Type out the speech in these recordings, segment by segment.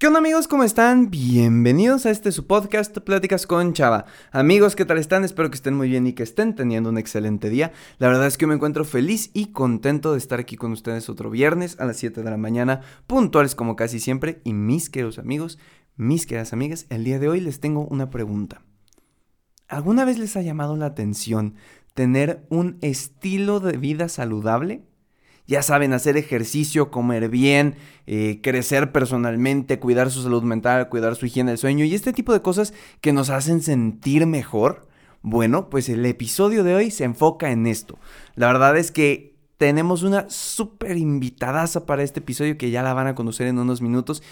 ¿Qué onda amigos? ¿Cómo están? Bienvenidos a este su podcast Pláticas con Chava. Amigos, ¿qué tal están? Espero que estén muy bien y que estén teniendo un excelente día. La verdad es que me encuentro feliz y contento de estar aquí con ustedes otro viernes a las 7 de la mañana, puntuales como casi siempre. Y mis queridos amigos, mis queridas amigas, el día de hoy les tengo una pregunta. ¿Alguna vez les ha llamado la atención tener un estilo de vida saludable? Ya saben, hacer ejercicio, comer bien, eh, crecer personalmente, cuidar su salud mental, cuidar su higiene del sueño y este tipo de cosas que nos hacen sentir mejor. Bueno, pues el episodio de hoy se enfoca en esto. La verdad es que tenemos una súper invitadaza para este episodio que ya la van a conocer en unos minutos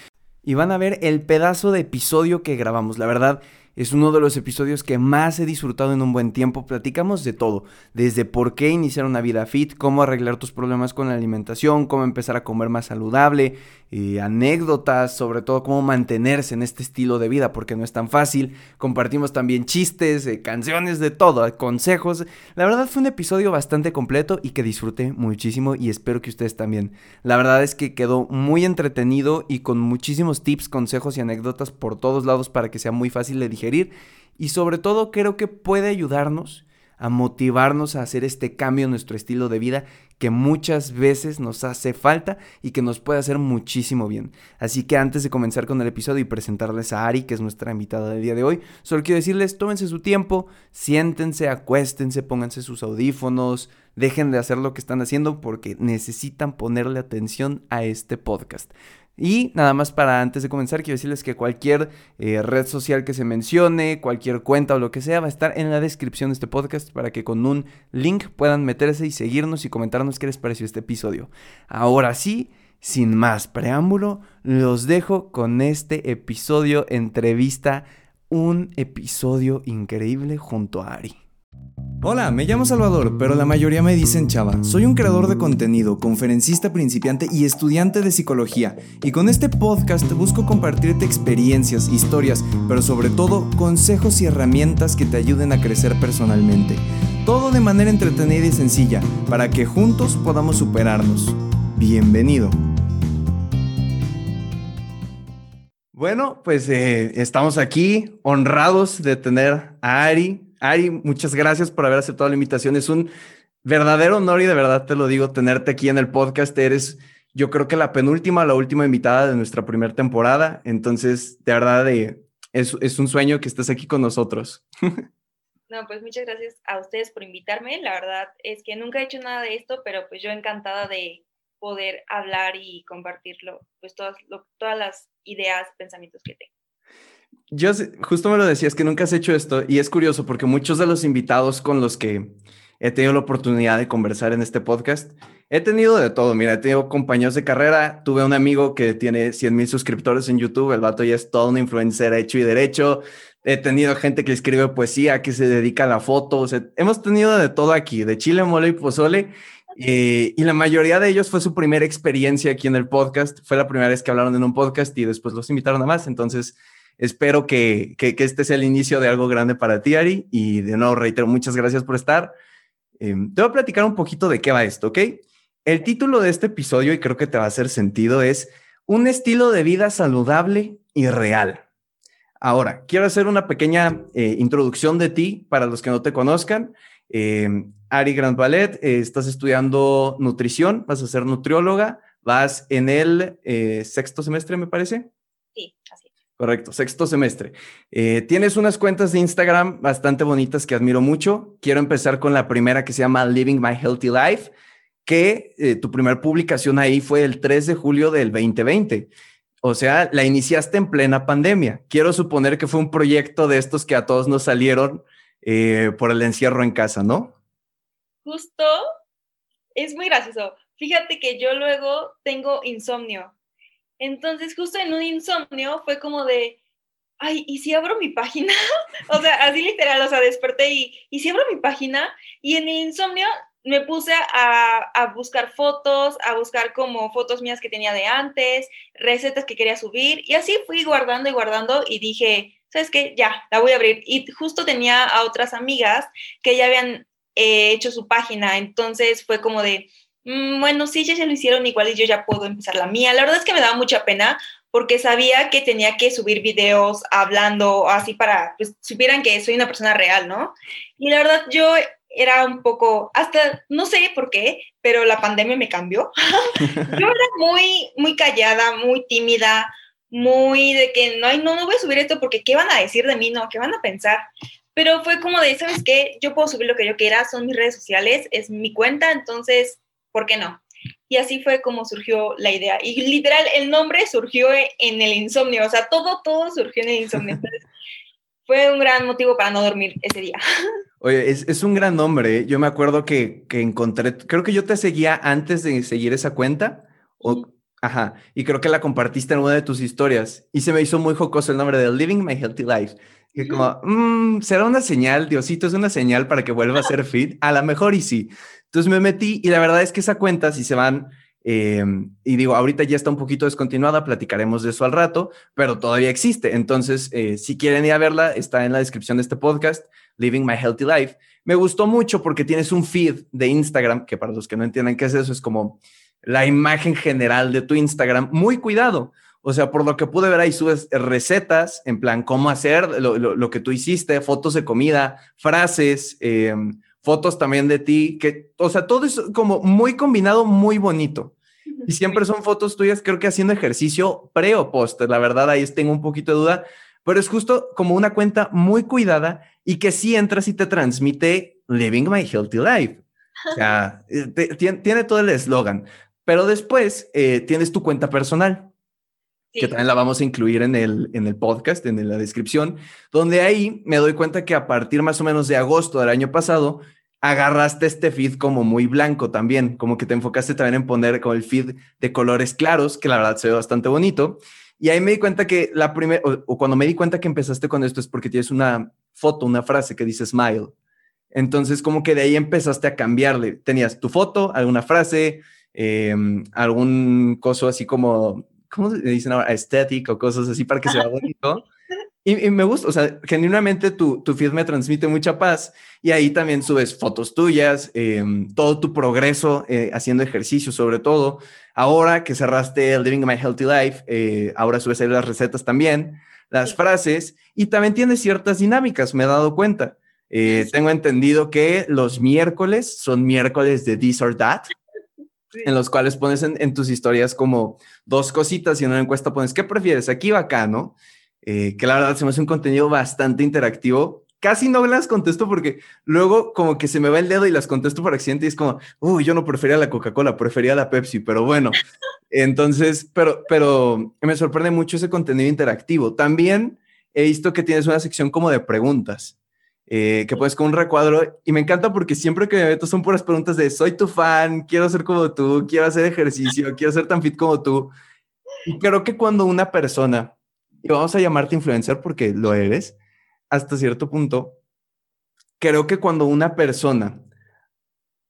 y van a ver el pedazo de episodio que grabamos. La verdad, es uno de los episodios que más he disfrutado en un buen tiempo. Platicamos de todo, desde por qué iniciar una vida fit, cómo arreglar tus problemas con la alimentación, cómo empezar a comer más saludable, eh, anécdotas, sobre todo cómo mantenerse en este estilo de vida, porque no es tan fácil. Compartimos también chistes, eh, canciones, de todo, consejos. La verdad fue un episodio bastante completo y que disfruté muchísimo y espero que ustedes también. La verdad es que quedó muy entretenido y con muchísimos tips, consejos y anécdotas por todos lados para que sea muy fácil de digerir y sobre todo creo que puede ayudarnos a motivarnos a hacer este cambio en nuestro estilo de vida que muchas veces nos hace falta y que nos puede hacer muchísimo bien. Así que antes de comenzar con el episodio y presentarles a Ari, que es nuestra invitada del día de hoy, solo quiero decirles, tómense su tiempo, siéntense, acuéstense, pónganse sus audífonos, dejen de hacer lo que están haciendo porque necesitan ponerle atención a este podcast. Y nada más para antes de comenzar, quiero decirles que cualquier eh, red social que se mencione, cualquier cuenta o lo que sea, va a estar en la descripción de este podcast para que con un link puedan meterse y seguirnos y comentarnos qué les pareció este episodio. Ahora sí, sin más preámbulo, los dejo con este episodio entrevista, un episodio increíble junto a Ari. Hola, me llamo Salvador, pero la mayoría me dicen Chava. Soy un creador de contenido, conferencista principiante y estudiante de psicología. Y con este podcast busco compartirte experiencias, historias, pero sobre todo consejos y herramientas que te ayuden a crecer personalmente. Todo de manera entretenida y sencilla, para que juntos podamos superarnos. Bienvenido. Bueno, pues eh, estamos aquí honrados de tener a Ari, Ari, muchas gracias por haber aceptado la invitación. Es un verdadero honor y de verdad te lo digo, tenerte aquí en el podcast. Eres, yo creo que la penúltima, la última invitada de nuestra primera temporada. Entonces, de verdad, eh, es, es un sueño que estés aquí con nosotros. No, pues muchas gracias a ustedes por invitarme. La verdad es que nunca he hecho nada de esto, pero pues yo encantada de poder hablar y compartirlo, pues todas, todas las ideas, pensamientos que tengo. Yo justo me lo decías que nunca has hecho esto y es curioso porque muchos de los invitados con los que he tenido la oportunidad de conversar en este podcast, he tenido de todo. Mira, he tenido compañeros de carrera, tuve un amigo que tiene 100 mil suscriptores en YouTube, el vato ya es todo un influencer hecho y derecho. He tenido gente que escribe poesía, que se dedica a la foto. hemos tenido de todo aquí, de chile, mole y pozole. Eh, y la mayoría de ellos fue su primera experiencia aquí en el podcast. Fue la primera vez que hablaron en un podcast y después los invitaron a más. Entonces, Espero que, este sea el inicio de algo grande para ti, Ari. Y de nuevo, reitero, muchas gracias por estar. Em, te voy a platicar un poquito de qué va esto, ¿ok? El título de este episodio, y creo que te va a hacer sentido, es Un estilo de vida saludable y real. Ahora, quiero hacer una pequeña eh, introducción de ti para los que no te conozcan. Em, Ari Grand Ballet, eh, estás estudiando nutrición, vas a ser nutrióloga, vas en el eh, sexto semestre, me parece. Sí, así Correcto, sexto semestre. Eh, tienes unas cuentas de Instagram bastante bonitas que admiro mucho. Quiero empezar con la primera que se llama Living My Healthy Life, que eh, tu primera publicación ahí fue el 3 de julio del 2020. O sea, la iniciaste en plena pandemia. Quiero suponer que fue un proyecto de estos que a todos nos salieron eh, por el encierro en casa, ¿no? Justo, es muy gracioso. Fíjate que yo luego tengo insomnio entonces, justo en un insomnio fue como de, ay, ¿y si abro mi página? o sea, así literal, o sea, desperté y, ¿y si abro mi página? Y en el insomnio me puse a, a, buscar fotos, a buscar como fotos mías que tenía de antes, recetas que quería subir, y así fui guardando y guardando y dije, ¿sabes qué? Ya, la voy a abrir. Y justo tenía a otras amigas que ya habían eh, hecho su página, entonces fue como de, Mm, bueno, sí, ya se lo hicieron igual y yo ya puedo empezar la mía. La verdad es que me daba mucha pena porque sabía que tenía que subir videos hablando así para, pues, supieran que soy una persona real, ¿no? Y la verdad, yo era un poco, hasta, no sé por qué, pero la pandemia me cambió. yo era muy, muy callada, muy tímida, muy de que no, no, no voy a subir esto porque ¿qué van a decir de mí? No, ¿qué van a pensar? Pero fue como de, ¿sabes qué? Yo puedo subir lo que yo quiera, son mis redes sociales, es mi cuenta, entonces, ¿por qué no? Y así fue como surgió la idea. Y literal, el nombre surgió en el insomnio, o sea, todo, todo surgió en el insomnio. fue un gran motivo para no dormir ese día. Oye, es, un gran nombre. ¿eh? Yo me acuerdo que, que, encontré, creo que yo te seguía antes de seguir esa cuenta. O, Ajá, y creo que la compartiste en una de tus historias. Y se me hizo muy jocoso el nombre de Living My Healthy Life. Que como, mmm, será una señal, Diosito, es una señal para que vuelva a ser fit. A lo mejor y sí. Entonces me metí y la verdad es que esa cuenta, si se van, eh, y digo, ahorita ya está un poquito descontinuada, platicaremos de eso al rato, pero todavía existe. Entonces, eh, si quieren ir a verla, está en la descripción de este podcast, Living My Healthy Life. Me gustó mucho porque tienes un feed de Instagram, que para los que no entiendan qué es eso, es como la imagen general de tu Instagram, muy cuidado. O sea, por lo que pude ver ahí subes recetas, en plan, cómo hacer lo, que tú hiciste, fotos de comida, frases, eh, fotos también de ti, que, o sea, todo es como muy combinado, muy bonito. Y siempre son fotos tuyas, creo que haciendo ejercicio pre o post. La verdad, ahí tengo un poquito de duda, pero es justo como una cuenta muy cuidada y que sí entras y te transmite Living My Healthy Life. O sea, eh, tiene todo el eslogan. Pero después eh, tienes tu cuenta personal, que también la vamos a incluir en el, en el podcast, en la descripción, donde ahí me doy cuenta que a partir más o menos de agosto del año pasado, agarraste este feed como muy blanco también, como que te enfocaste también en poner con el feed de colores claros, que la verdad se ve bastante bonito. Y ahí me di cuenta que la primera, o, cuando me di cuenta que empezaste con esto es porque tienes una foto, una frase que dice smile. Entonces, como que de ahí empezaste a cambiarle. Tenías tu foto, alguna frase, Em, algún coso así como, ¿cómo se dicen ahora? Estético, cosas así para que sea bonito. Y, me gusta, o sea, genuinamente tu, tu feed me transmite mucha paz y ahí también subes fotos tuyas, em, todo tu progreso eh, haciendo ejercicio sobre todo. Ahora que cerraste el Living My Healthy Life, eh, ahora subes ahí las recetas también, las frases y también tienes ciertas dinámicas, me he dado cuenta. Eh, tengo entendido que los miércoles son miércoles de This or That en los cuales pones en, tus historias como dos cositas y en una encuesta pones, ¿qué prefieres? Aquí o acá, ¿no? Eh, que la verdad se me hace un contenido bastante interactivo. Casi no las contesto porque luego como que se me va el dedo y las contesto por accidente y es como, uy, yo no prefería la Coca-Cola, prefería la Pepsi, pero bueno. Entonces, pero, pero me sorprende mucho ese contenido interactivo. También he visto que tienes una sección como de preguntas. Eh, que puedes con un recuadro y me encanta porque siempre que me meto son puras preguntas de soy tu fan, quiero ser como tú, quiero hacer ejercicio, quiero ser tan fit como tú. Y creo que cuando una persona, y vamos a llamarte influencer porque lo eres, hasta cierto punto, creo que cuando una persona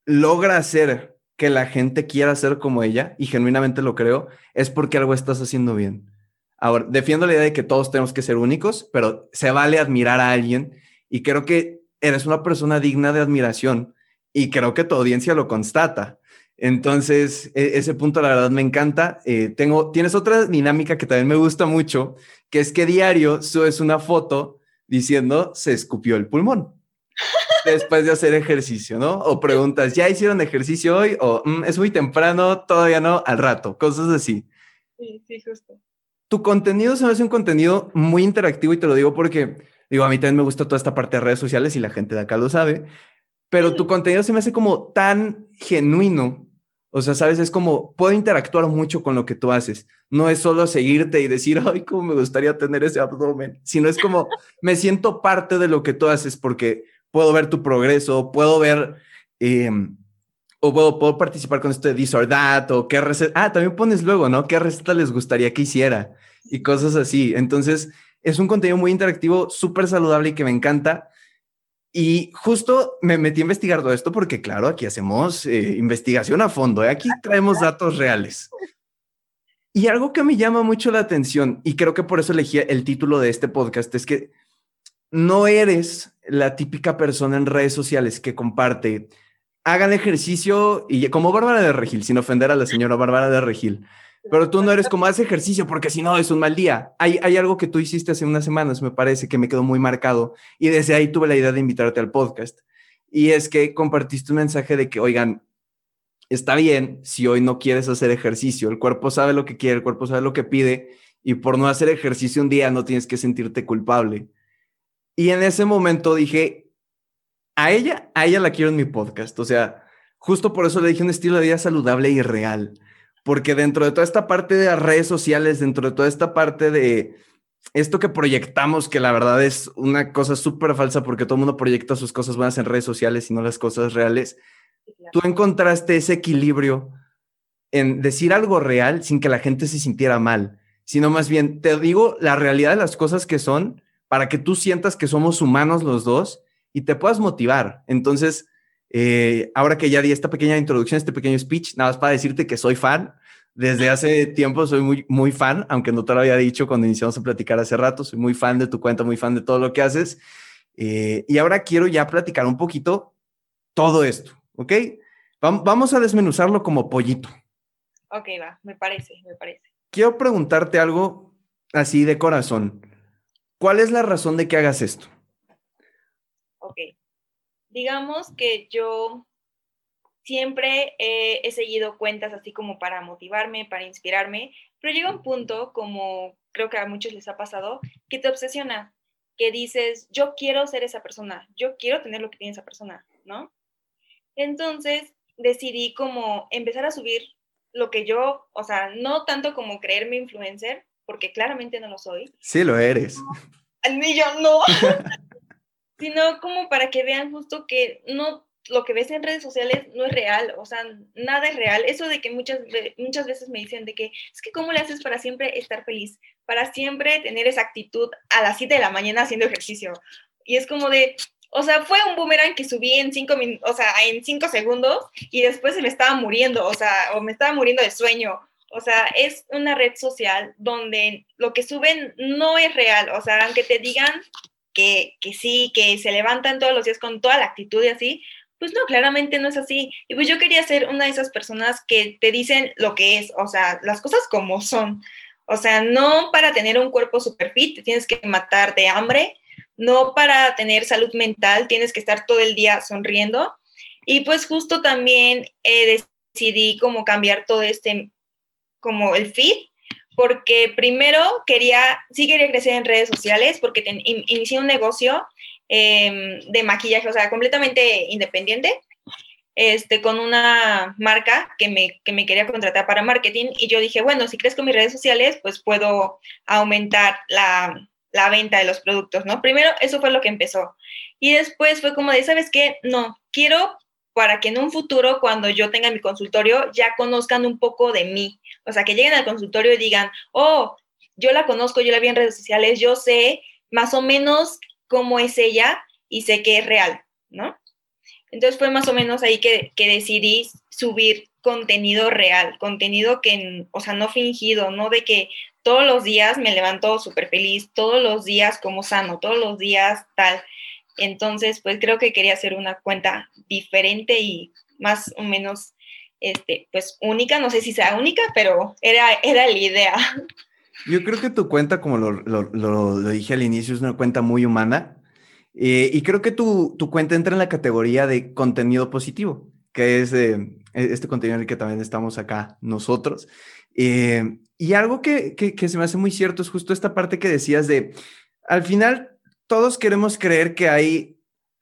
logra hacer que la gente quiera ser como ella, y genuinamente lo creo, es porque algo estás haciendo bien. Ahora, defiendo la idea de que todos tenemos que ser únicos, pero se vale admirar a alguien y creo que eres una persona digna de admiración y creo que tu audiencia lo constata. Entonces, e, ese punto la verdad me encanta. Eh, tengo, tienes otra dinámica que también me gusta mucho, que es que diario subes una foto diciendo se escupió el pulmón después de hacer ejercicio, ¿no? O preguntas, ¿ya hicieron ejercicio hoy? O mm, es muy temprano, todavía no, al rato, cosas así. Sí, sí, justo. Tu contenido se me hace un contenido muy interactivo y te lo digo porque Digo, a mí también me gusta toda esta parte de redes sociales y la gente de acá lo sabe, pero tu contenido se me hace como tan genuino. O sea, sabes, es como puedo interactuar mucho con lo que tú haces. No es solo seguirte y decir, ay, cómo me gustaría tener ese abdomen, sino es como me siento parte de lo que tú haces porque puedo ver tu progreso, puedo ver, em, o puedo, puedo, participar con esto de this or that, o qué receta. Ah, también pones luego, ¿no? ¿Qué receta les gustaría que hiciera? Y cosas así. Entonces, es un contenido muy interactivo, súper saludable y que me encanta. Y justo me metí a investigar todo esto porque, claro, aquí hacemos eh, investigación a fondo, ¿eh? aquí traemos datos reales. Y algo que me llama mucho la atención, y creo que por eso elegí el título de este podcast, es que no eres la típica persona en redes sociales que comparte, hagan ejercicio y como Bárbara de Regil, sin ofender a la señora Bárbara de Regil, Pero tú no eres como hace ejercicio porque si no es un mal día. Hay, hay algo que tú hiciste hace unas semanas, me parece, que me quedó muy marcado y desde ahí tuve la idea de invitarte al podcast. Y es que compartiste un mensaje de que, oigan, está bien si hoy no quieres hacer ejercicio. El cuerpo sabe lo que quiere, el cuerpo sabe lo que pide y por no hacer ejercicio un día no tienes que sentirte culpable. Y en ese momento dije, a ella, a ella la quiero en mi podcast. O sea, justo por eso le dije un estilo de vida saludable y real. Porque dentro de toda esta parte de las redes sociales, dentro de toda esta parte de esto que proyectamos, que la verdad es una cosa súper falsa porque todo el mundo proyecta sus cosas buenas en redes sociales y no las cosas reales, tú encontraste ese equilibrio en decir algo real sin que la gente se sintiera mal, sino más bien te digo la realidad de las cosas que son para que tú sientas que somos humanos los dos y te puedas motivar. Entonces, eh, ahora que ya di esta pequeña introducción, este pequeño speech, nada más para decirte que soy fan. Desde hace tiempo soy muy, muy fan, aunque no te lo había dicho cuando iniciamos a platicar hace rato, soy muy fan de tu cuenta, muy fan de todo lo que haces. Eh, y ahora quiero ya platicar un poquito todo esto, ¿ok? Vamos a desmenuzarlo como pollito. Ok, va, me parece, me parece. Quiero preguntarte algo así de corazón. ¿Cuál es la razón de que hagas esto? Digamos que yo siempre he seguido cuentas así como para motivarme, para inspirarme, pero llega un punto, como creo que a muchos les ha pasado, que te obsesiona, que dices, yo quiero ser esa persona, yo quiero tener lo que tiene esa persona, ¿no? Entonces decidí como empezar a subir lo que yo, o sea, no tanto como creerme influencer, porque claramente no lo soy. Sí, lo eres. Ni yo no. Sino como para que vean justo que no lo que ves en redes sociales no es real, o sea, nada es real. Eso de que muchas, muchas veces me dicen de que es que cómo le haces para siempre estar feliz, para siempre tener esa actitud a las 7 de la mañana haciendo ejercicio. Y es como de, o sea, fue un boomerang que subí en cinco o sea, en cinco segundos y después se me estaba muriendo, o sea, o me estaba muriendo de sueño. O sea, es una red social donde lo que suben no es real. O sea, aunque te digan que, sí, que se levantan todos los días con toda la actitud y así, pues no, claramente no es así. Y pues yo quería ser una de esas personas que te dicen lo que es, o sea, las cosas como son. O sea, no para tener un cuerpo super fit tienes que matar de hambre, no para tener salud mental tienes que estar todo el día sonriendo. Y pues justo también eh, decidí como cambiar todo este como el feed, porque primero quería, sí quería crecer en redes sociales, porque inicié un negocio em, de maquillaje, o sea, completamente independiente, este, con una marca que me, que me quería contratar para marketing, y yo dije, bueno, si crezco mis redes sociales, pues puedo aumentar la, la venta de los productos, ¿no? Primero, eso fue lo que empezó. Y después fue como de, ¿sabes qué? No, quiero para que en un futuro, cuando yo tenga mi consultorio, ya conozcan un poco de mí. O sea, que lleguen al consultorio y digan, oh, yo la conozco, yo la vi en redes sociales, yo sé más o menos cómo es ella y sé que es real, ¿no? Entonces fue más o menos ahí que, que decidí subir contenido real, contenido que, o sea, no fingido, no de que todos los días me levanto súper feliz, todos los días como sano, todos los días tal. Entonces, pues creo que quería hacer una cuenta diferente y más o menos, este, pues única, no sé si sea única, pero era, era la idea. Yo creo que tu cuenta, como lo, lo, dije al inicio, es una cuenta muy humana. Eh, y creo que tu, tu, cuenta entra en la categoría de contenido positivo, que es eh, este contenido en el que también estamos acá nosotros. Eh, y algo que, que, que se me hace muy cierto es justo esta parte que decías de, al final todos queremos creer que hay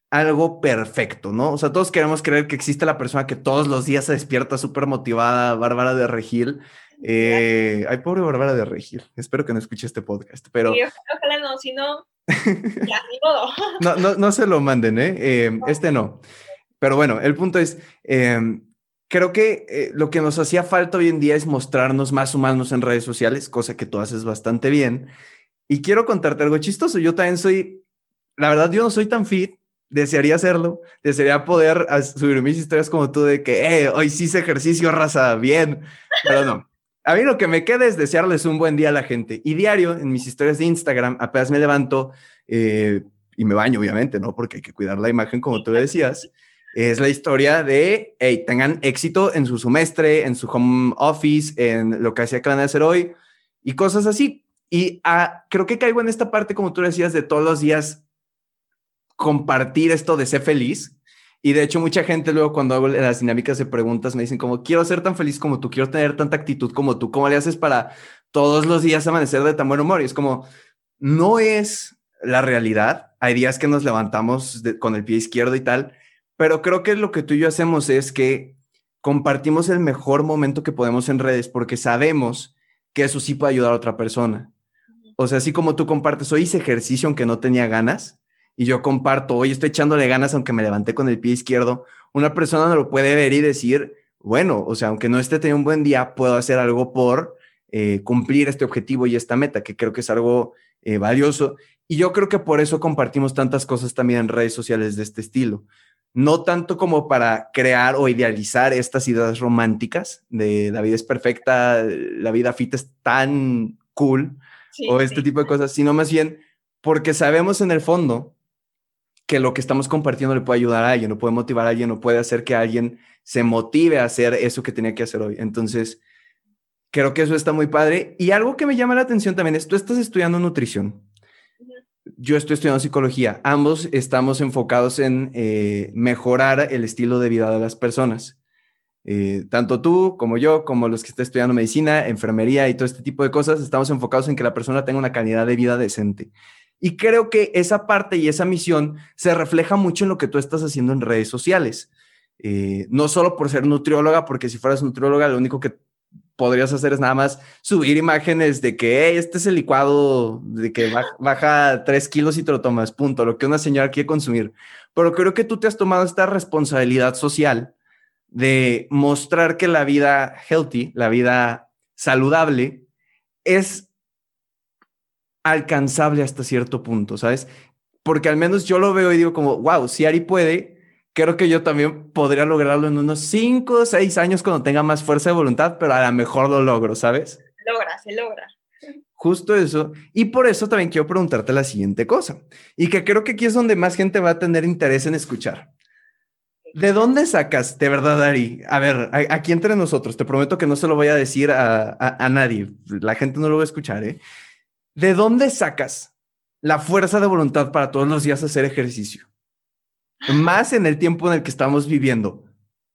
algo perfecto, ¿no? O sea, todos queremos creer que existe la persona que todos los días se despierta súper motivada, Bárbara de Regil. Eh, ay, pobre Bárbara de Regil. Espero que no escuche este podcast, pero... Sí, ojalá no, si no, ya, ni modo. no, no, no, se lo manden, ¿eh? eh este no. Pero bueno, el punto es, em, creo que eh, lo que nos hacía falta hoy en día es mostrarnos más humanos en redes sociales, cosa que tú haces bastante bien. Y quiero contarte algo chistoso. Yo también soy, la verdad, yo no soy tan fit. Desearía hacerlo. Desearía poder subir mis historias como tú de que, eh, hoy sí hice ejercicio, raza, bien. Pero no. A mí lo que me queda es desearles un buen día a la gente. Y diario, en mis historias de Instagram, apenas me levanto eh, y me baño, obviamente, ¿no? Porque hay que cuidar la imagen, como tú decías. es la historia de, hey, tengan éxito en su semestre, en su home office, en lo que hacía que van a hacer hoy y cosas así. Y ah, creo que caigo en esta parte, como tú decías, de todos los días compartir esto de ser feliz. Y de hecho, mucha gente luego cuando hago las dinámicas de preguntas me dicen como, quiero ser tan feliz como tú, quiero tener tanta actitud como tú, ¿cómo le haces para todos los días amanecer de tan buen humor? Y es como, no es la realidad. Hay días que nos levantamos con el pie izquierdo y tal, pero creo que lo que tú y yo hacemos es que compartimos el mejor momento que podemos en redes porque sabemos que eso sí puede ayudar a otra persona. O sea, así como tú compartes, hoy hice ejercicio aunque no tenía ganas, y yo comparto, hoy estoy echándole ganas aunque me levanté con el pie izquierdo, una persona no lo puede ver y decir, bueno, o sea, aunque no esté teniendo un buen día, puedo hacer algo por eh, cumplir este objetivo y esta meta, que creo que es algo eh, valioso. Y yo creo que por eso compartimos tantas cosas también en redes sociales de este estilo. No tanto como para crear o idealizar estas ideas románticas de la vida es perfecta, la vida fit es tan cool, o este tipo de cosas, sino más bien porque sabemos en el fondo que lo que estamos compartiendo le puede ayudar a alguien, o puede motivar a alguien, o puede hacer que alguien se motive a hacer eso que tenía que hacer hoy. Entonces, creo que eso está muy padre. Y algo que me llama la atención también es, tú estás estudiando nutrición. Yo estoy estudiando psicología. Ambos estamos enfocados en eh, mejorar el estilo de vida de las personas. Eh, tanto tú como yo, como los que están estudiando medicina, enfermería y todo este tipo de cosas, estamos enfocados en que la persona tenga una calidad de vida decente. Y creo que esa parte y esa misión se refleja mucho en lo que tú estás haciendo en redes sociales. Eh, no solo por ser nutrióloga, porque si fueras nutrióloga, lo único que podrías hacer es nada más subir imágenes de que este es el licuado, de que baja, baja tres kilos y te lo tomas, punto, lo que una señora quiere consumir. Pero creo que tú te has tomado esta responsabilidad social de mostrar que la vida healthy, la vida saludable, es alcanzable hasta cierto punto, ¿sabes? Porque al menos yo lo veo y digo como, wow, si Ari puede, creo que yo también podría lograrlo en unos 5 o 6 años cuando tenga más fuerza de voluntad, pero a lo mejor lo logro, ¿sabes? Logra, se logra. Justo eso. Y por eso también quiero preguntarte la siguiente cosa. Y que creo que aquí es donde más gente va a tener interés en escuchar. ¿De dónde sacas, de verdad, Ari? A ver, aquí entre nosotros, te prometo que no se lo voy a decir a, nadie, la gente no lo va a escuchar, ¿eh? ¿De dónde sacas la fuerza de voluntad para todos los días hacer ejercicio? Más en el tiempo en el que estamos viviendo.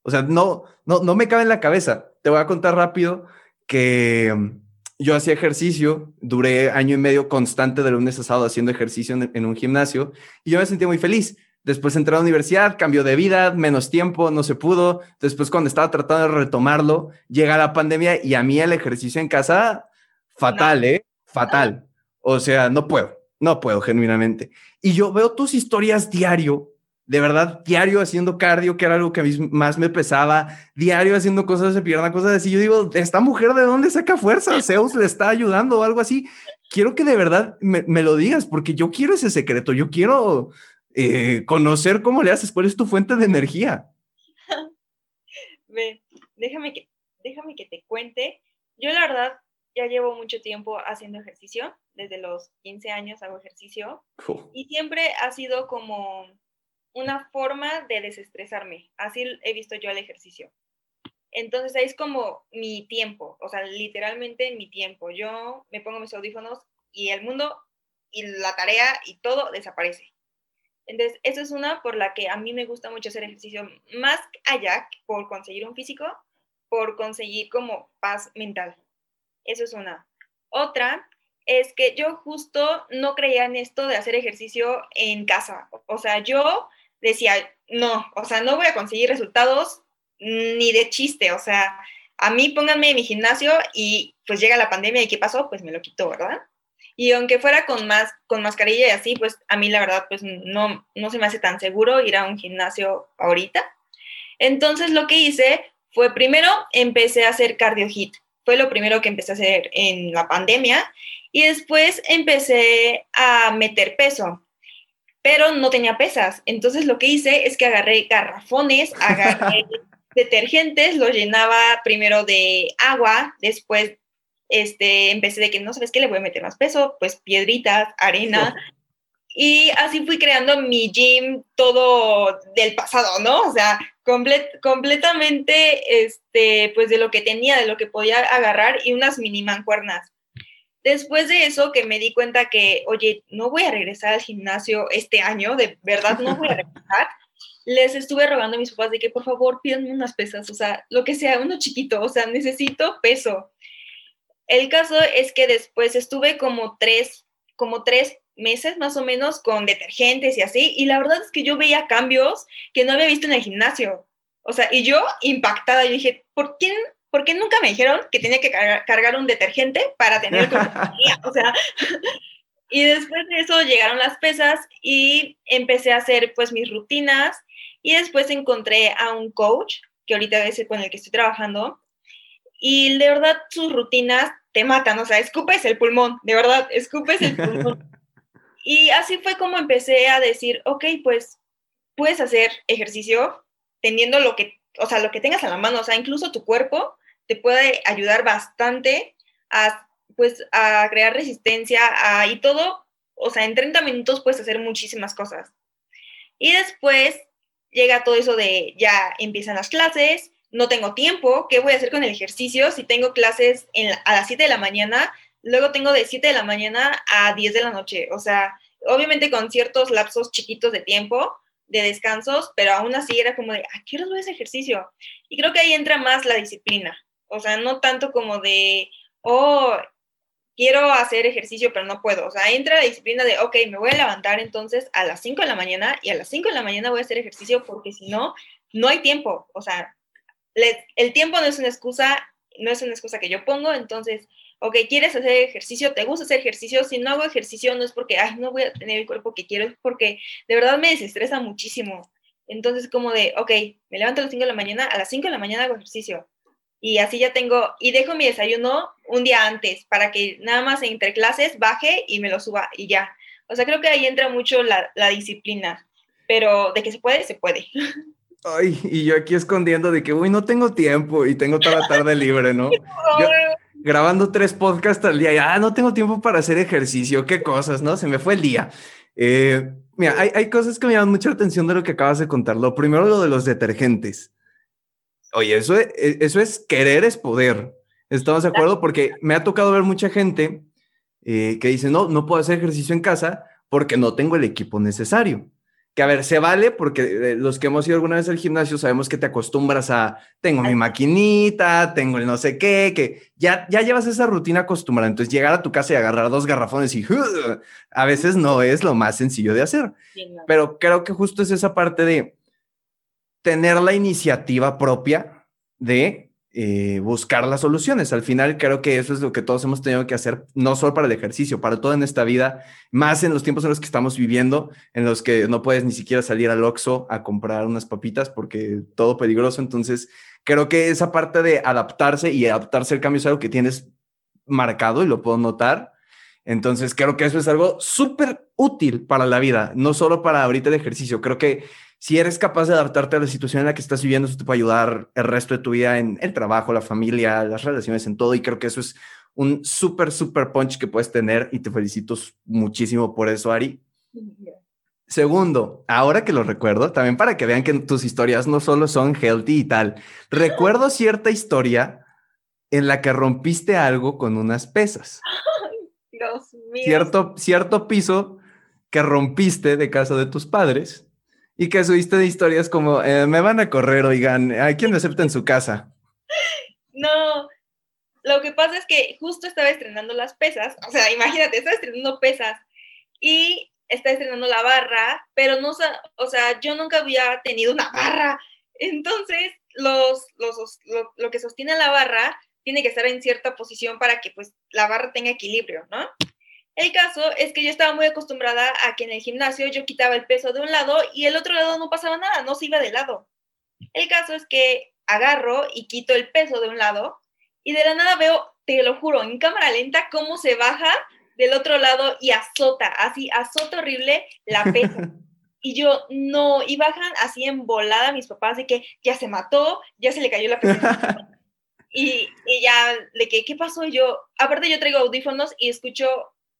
O sea, no, no, no me cabe en la cabeza. Te voy a contar rápido que mm, yo hacía ejercicio, duré año y medio constante de lunes a sábado haciendo ejercicio en un gimnasio y yo me sentía muy feliz Después entré a la universidad, cambio de vida, menos tiempo, no se pudo. Después cuando estaba tratando de retomarlo, llega la pandemia y a mí el ejercicio en casa, fatal, ¿eh? Fatal. O sea, no puedo, no puedo genuinamente. Y yo veo tus historias diario, de verdad, diario haciendo cardio, que era algo que a mí más me pesaba, diario haciendo cosas de pierna, cosas así. Yo digo, ¿esta mujer de dónde saca fuerza? Zeus le está ayudando o algo así. Quiero que de verdad me, lo digas, porque yo quiero ese secreto, yo quiero eh, conocer cómo le haces, cuál es tu fuente de energía. Ve, déjame que, déjame que te cuente. Yo la verdad ya llevo mucho tiempo haciendo ejercicio, desde los 15 años hago ejercicio y siempre ha sido como una forma de desestresarme. Así he visto yo el ejercicio. Entonces ahí es como mi tiempo, o sea, literalmente mi tiempo. Yo me pongo mis audífonos y el mundo y la tarea y todo desaparece. Entonces, eso es una por la que a mí me gusta mucho hacer ejercicio, más allá por conseguir un físico, por conseguir como paz mental. Eso es una. Otra es que yo justo no creía en esto de hacer ejercicio en casa. O sea, yo decía, no, o sea, no voy a conseguir resultados ni de chiste. O sea, a mí pónganme en mi gimnasio y pues llega la pandemia y ¿qué pasó? Pues me lo quitó, ¿verdad? Y aunque fuera con, más, con mascarilla y así, pues a mí la verdad, pues no, no se me hace tan seguro ir a un gimnasio ahorita. Entonces lo que hice fue primero empecé a hacer cardio hit. Fue lo primero que empecé a hacer en la pandemia. Y después empecé a meter peso, pero no tenía pesas. Entonces lo que hice es que agarré garrafones, agarré detergentes, los llenaba primero de agua, después este, empecé de que no sabes qué le voy a meter más peso, pues piedritas, arena. Y así fui creando mi gym todo del pasado, ¿no? O sea, completamente, este, pues de lo que tenía, de lo que podía agarrar y unas mini mancuernas. Después de eso, que me di cuenta que, oye, no voy a regresar al gimnasio este año, de verdad no voy a regresar, les estuve rogando a mis papás de que por favor pídanme unas pesas, o sea, lo que sea, uno chiquito, o sea, necesito peso. El caso es que después estuve como tres, como tres meses más o menos con detergentes y así, y la verdad es que yo veía cambios que no había visto en el gimnasio. O sea, y yo impactada, yo dije, ¿por qué, ¿por qué nunca me dijeron que tenía que cargar, un detergente para tener compañía? O sea, y después de eso llegaron las pesas y empecé a hacer pues mis rutinas y después encontré a un coach, que ahorita es con el que estoy trabajando, y de verdad sus rutinas te matan, o sea, escupes el pulmón, de verdad, escupes el pulmón. y así fue como empecé a decir, ok, pues puedes hacer ejercicio teniendo lo que, o sea, lo que tengas a la mano, o sea, incluso tu cuerpo te puede ayudar bastante a, pues, a crear resistencia a, y todo, o sea, en 30 minutos puedes hacer muchísimas cosas. Y después llega todo eso de ya empiezan las clases, no tengo tiempo, ¿qué voy a hacer con el ejercicio? Si tengo clases a las 7 de la mañana, luego tengo de 7 de la mañana a 10 de la noche, o sea, obviamente con ciertos lapsos chiquitos de tiempo, de descansos, pero aún así era como de, ¿a qué hora voy a ese ejercicio? Y creo que ahí entra más la disciplina, o sea, no tanto como de, oh, quiero hacer ejercicio, pero no puedo. O sea, entra la disciplina de, ok, me voy a levantar entonces a las 5 de la mañana y a las 5 de la mañana voy a hacer ejercicio porque si no, no hay tiempo. O sea, el tiempo no es una excusa, no es una excusa que yo pongo, entonces, ok, quieres hacer ejercicio, te gusta hacer ejercicio, si no hago ejercicio no es porque, ay, no voy a tener el cuerpo que quiero, es porque de verdad me desestresa muchísimo. Entonces, como de, ok, me levanto a las 5 de la mañana, a las 5 de la mañana hago ejercicio. Y así ya tengo, y dejo mi desayuno un día antes para que nada más entre clases baje y me lo suba y ya. O sea, creo que ahí entra mucho la, la disciplina, pero de que se puede, se puede. Ay, y yo aquí escondiendo de que, uy, no tengo tiempo y tengo toda la tarde libre, ¿no? grabando tres podcasts al día y, ah, no tengo tiempo para hacer ejercicio, qué cosas, ¿no? Se me fue el día. Eh, mira, hay, hay cosas que me llaman mucha atención de lo que acabas de contar. Lo primero, lo de los detergentes. Oye, eso es, eso es querer es poder. ¿Estamos de acuerdo? Porque me ha tocado ver mucha gente eh, que dice, no, no puedo hacer ejercicio en casa porque no tengo el equipo necesario que a ver, se vale porque eh, los que hemos ido alguna vez al gimnasio sabemos que te acostumbras a, tengo mi maquinita, tengo el no sé qué, que ya, ya llevas esa rutina acostumbrada. Entonces llegar a tu casa y agarrar dos garrafones y a veces no es lo más sencillo de hacer. Pero creo que justo es esa parte de tener la iniciativa propia de eh, buscar las soluciones. Al final creo que eso es lo que todos hemos tenido que hacer, no solo para el ejercicio, para todo en esta vida, más en los tiempos en los que estamos viviendo, en los que no puedes ni siquiera salir al Oxxo a comprar unas papitas porque todo peligroso. Entonces, creo que esa parte de adaptarse y adaptarse al cambio es algo que tienes marcado y lo puedo notar. Entonces, creo que eso es algo súper útil para la vida, no solo para ahorita el ejercicio. Creo que si eres capaz de adaptarte a la situación en la que estás viviendo, eso te puede ayudar el resto de tu vida en el trabajo, la familia, las relaciones, en todo. Y creo que eso es un súper, súper punch que puedes tener y te felicito muchísimo por eso, Ari. Segundo, ahora que lo recuerdo, también para que vean que tus historias no solo son healthy y tal, recuerdo cierta historia en la que rompiste algo con unas pesas. Dios mío. Cierto, cierto piso que rompiste de casa de tus padres y que subiste de historias como, eh, me van a correr, oigan, ¿hay quien me acepta en su casa? No, lo que pasa es que justo estaba estrenando las pesas, o sea, imagínate, estaba estrenando pesas y estaba estrenando la barra, pero no, o sea, yo nunca había tenido una barra. Entonces, los, los, lo, lo que sostiene la barra tiene que estar en cierta posición para que pues la barra tenga equilibrio, ¿no? El caso es que yo estaba muy acostumbrada a que en el gimnasio yo quitaba el peso de un lado y el otro lado no pasaba nada, no se iba de lado. El caso es que agarro y quito el peso de un lado y de la nada veo, te lo juro, en cámara lenta cómo se baja del otro lado y azota, así azota horrible la pesa. Y yo, no, y bajan así en volada mis papás de que ya se mató, ya se le cayó la pesa. y, y ya, de que, ¿qué pasó? Y yo, aparte yo traigo audífonos y escucho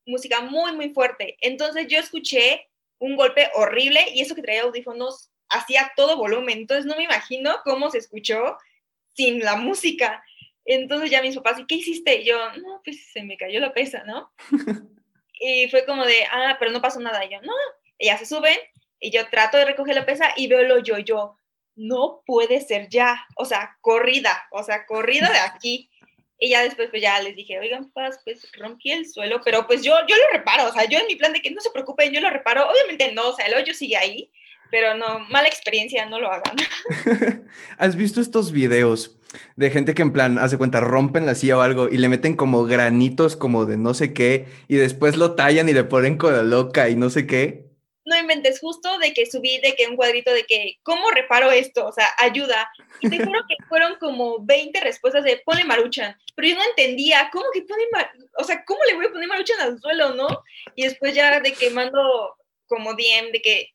música muy, muy fuerte. Entonces yo escuché un golpe horrible y eso que traía audífonos hacía todo volumen. Entonces no me imagino cómo se escuchó sin la música. Entonces ya mis papás, ¿y qué hiciste? Y yo, no, pues se me cayó la pesa, ¿no? y fue como de, ah, pero no pasó nada. Y yo, no, ellas se suben y yo trato de recoger la pesa y veo lo yo, yo, no puede ser ya, o sea, corrida, o sea, corrida de aquí. Y ya después, pues ya les dije, oigan, pues, pues rompí el suelo, pero pues yo, yo lo reparo, o sea, yo en mi plan de que no se preocupen, yo lo reparo, obviamente no, o sea, el hoyo sigue ahí, pero no, mala experiencia, no lo hagan. ¿Has visto estos videos de gente que en plan, hace cuenta, rompen la silla o algo y le meten como granitos como de no sé qué y después lo tallan y le ponen con la loca y no sé qué? No inventes justo de que subí de que un cuadrito de que, ¿cómo reparo esto? O sea, ayuda. Y te juro que fueron como 20 respuestas de ponle maruchan, pero yo no entendía, ¿cómo que pone maruchan? O sea, ¿cómo le voy a poner maruchan al suelo, no? Y después ya de que mando como DM de que,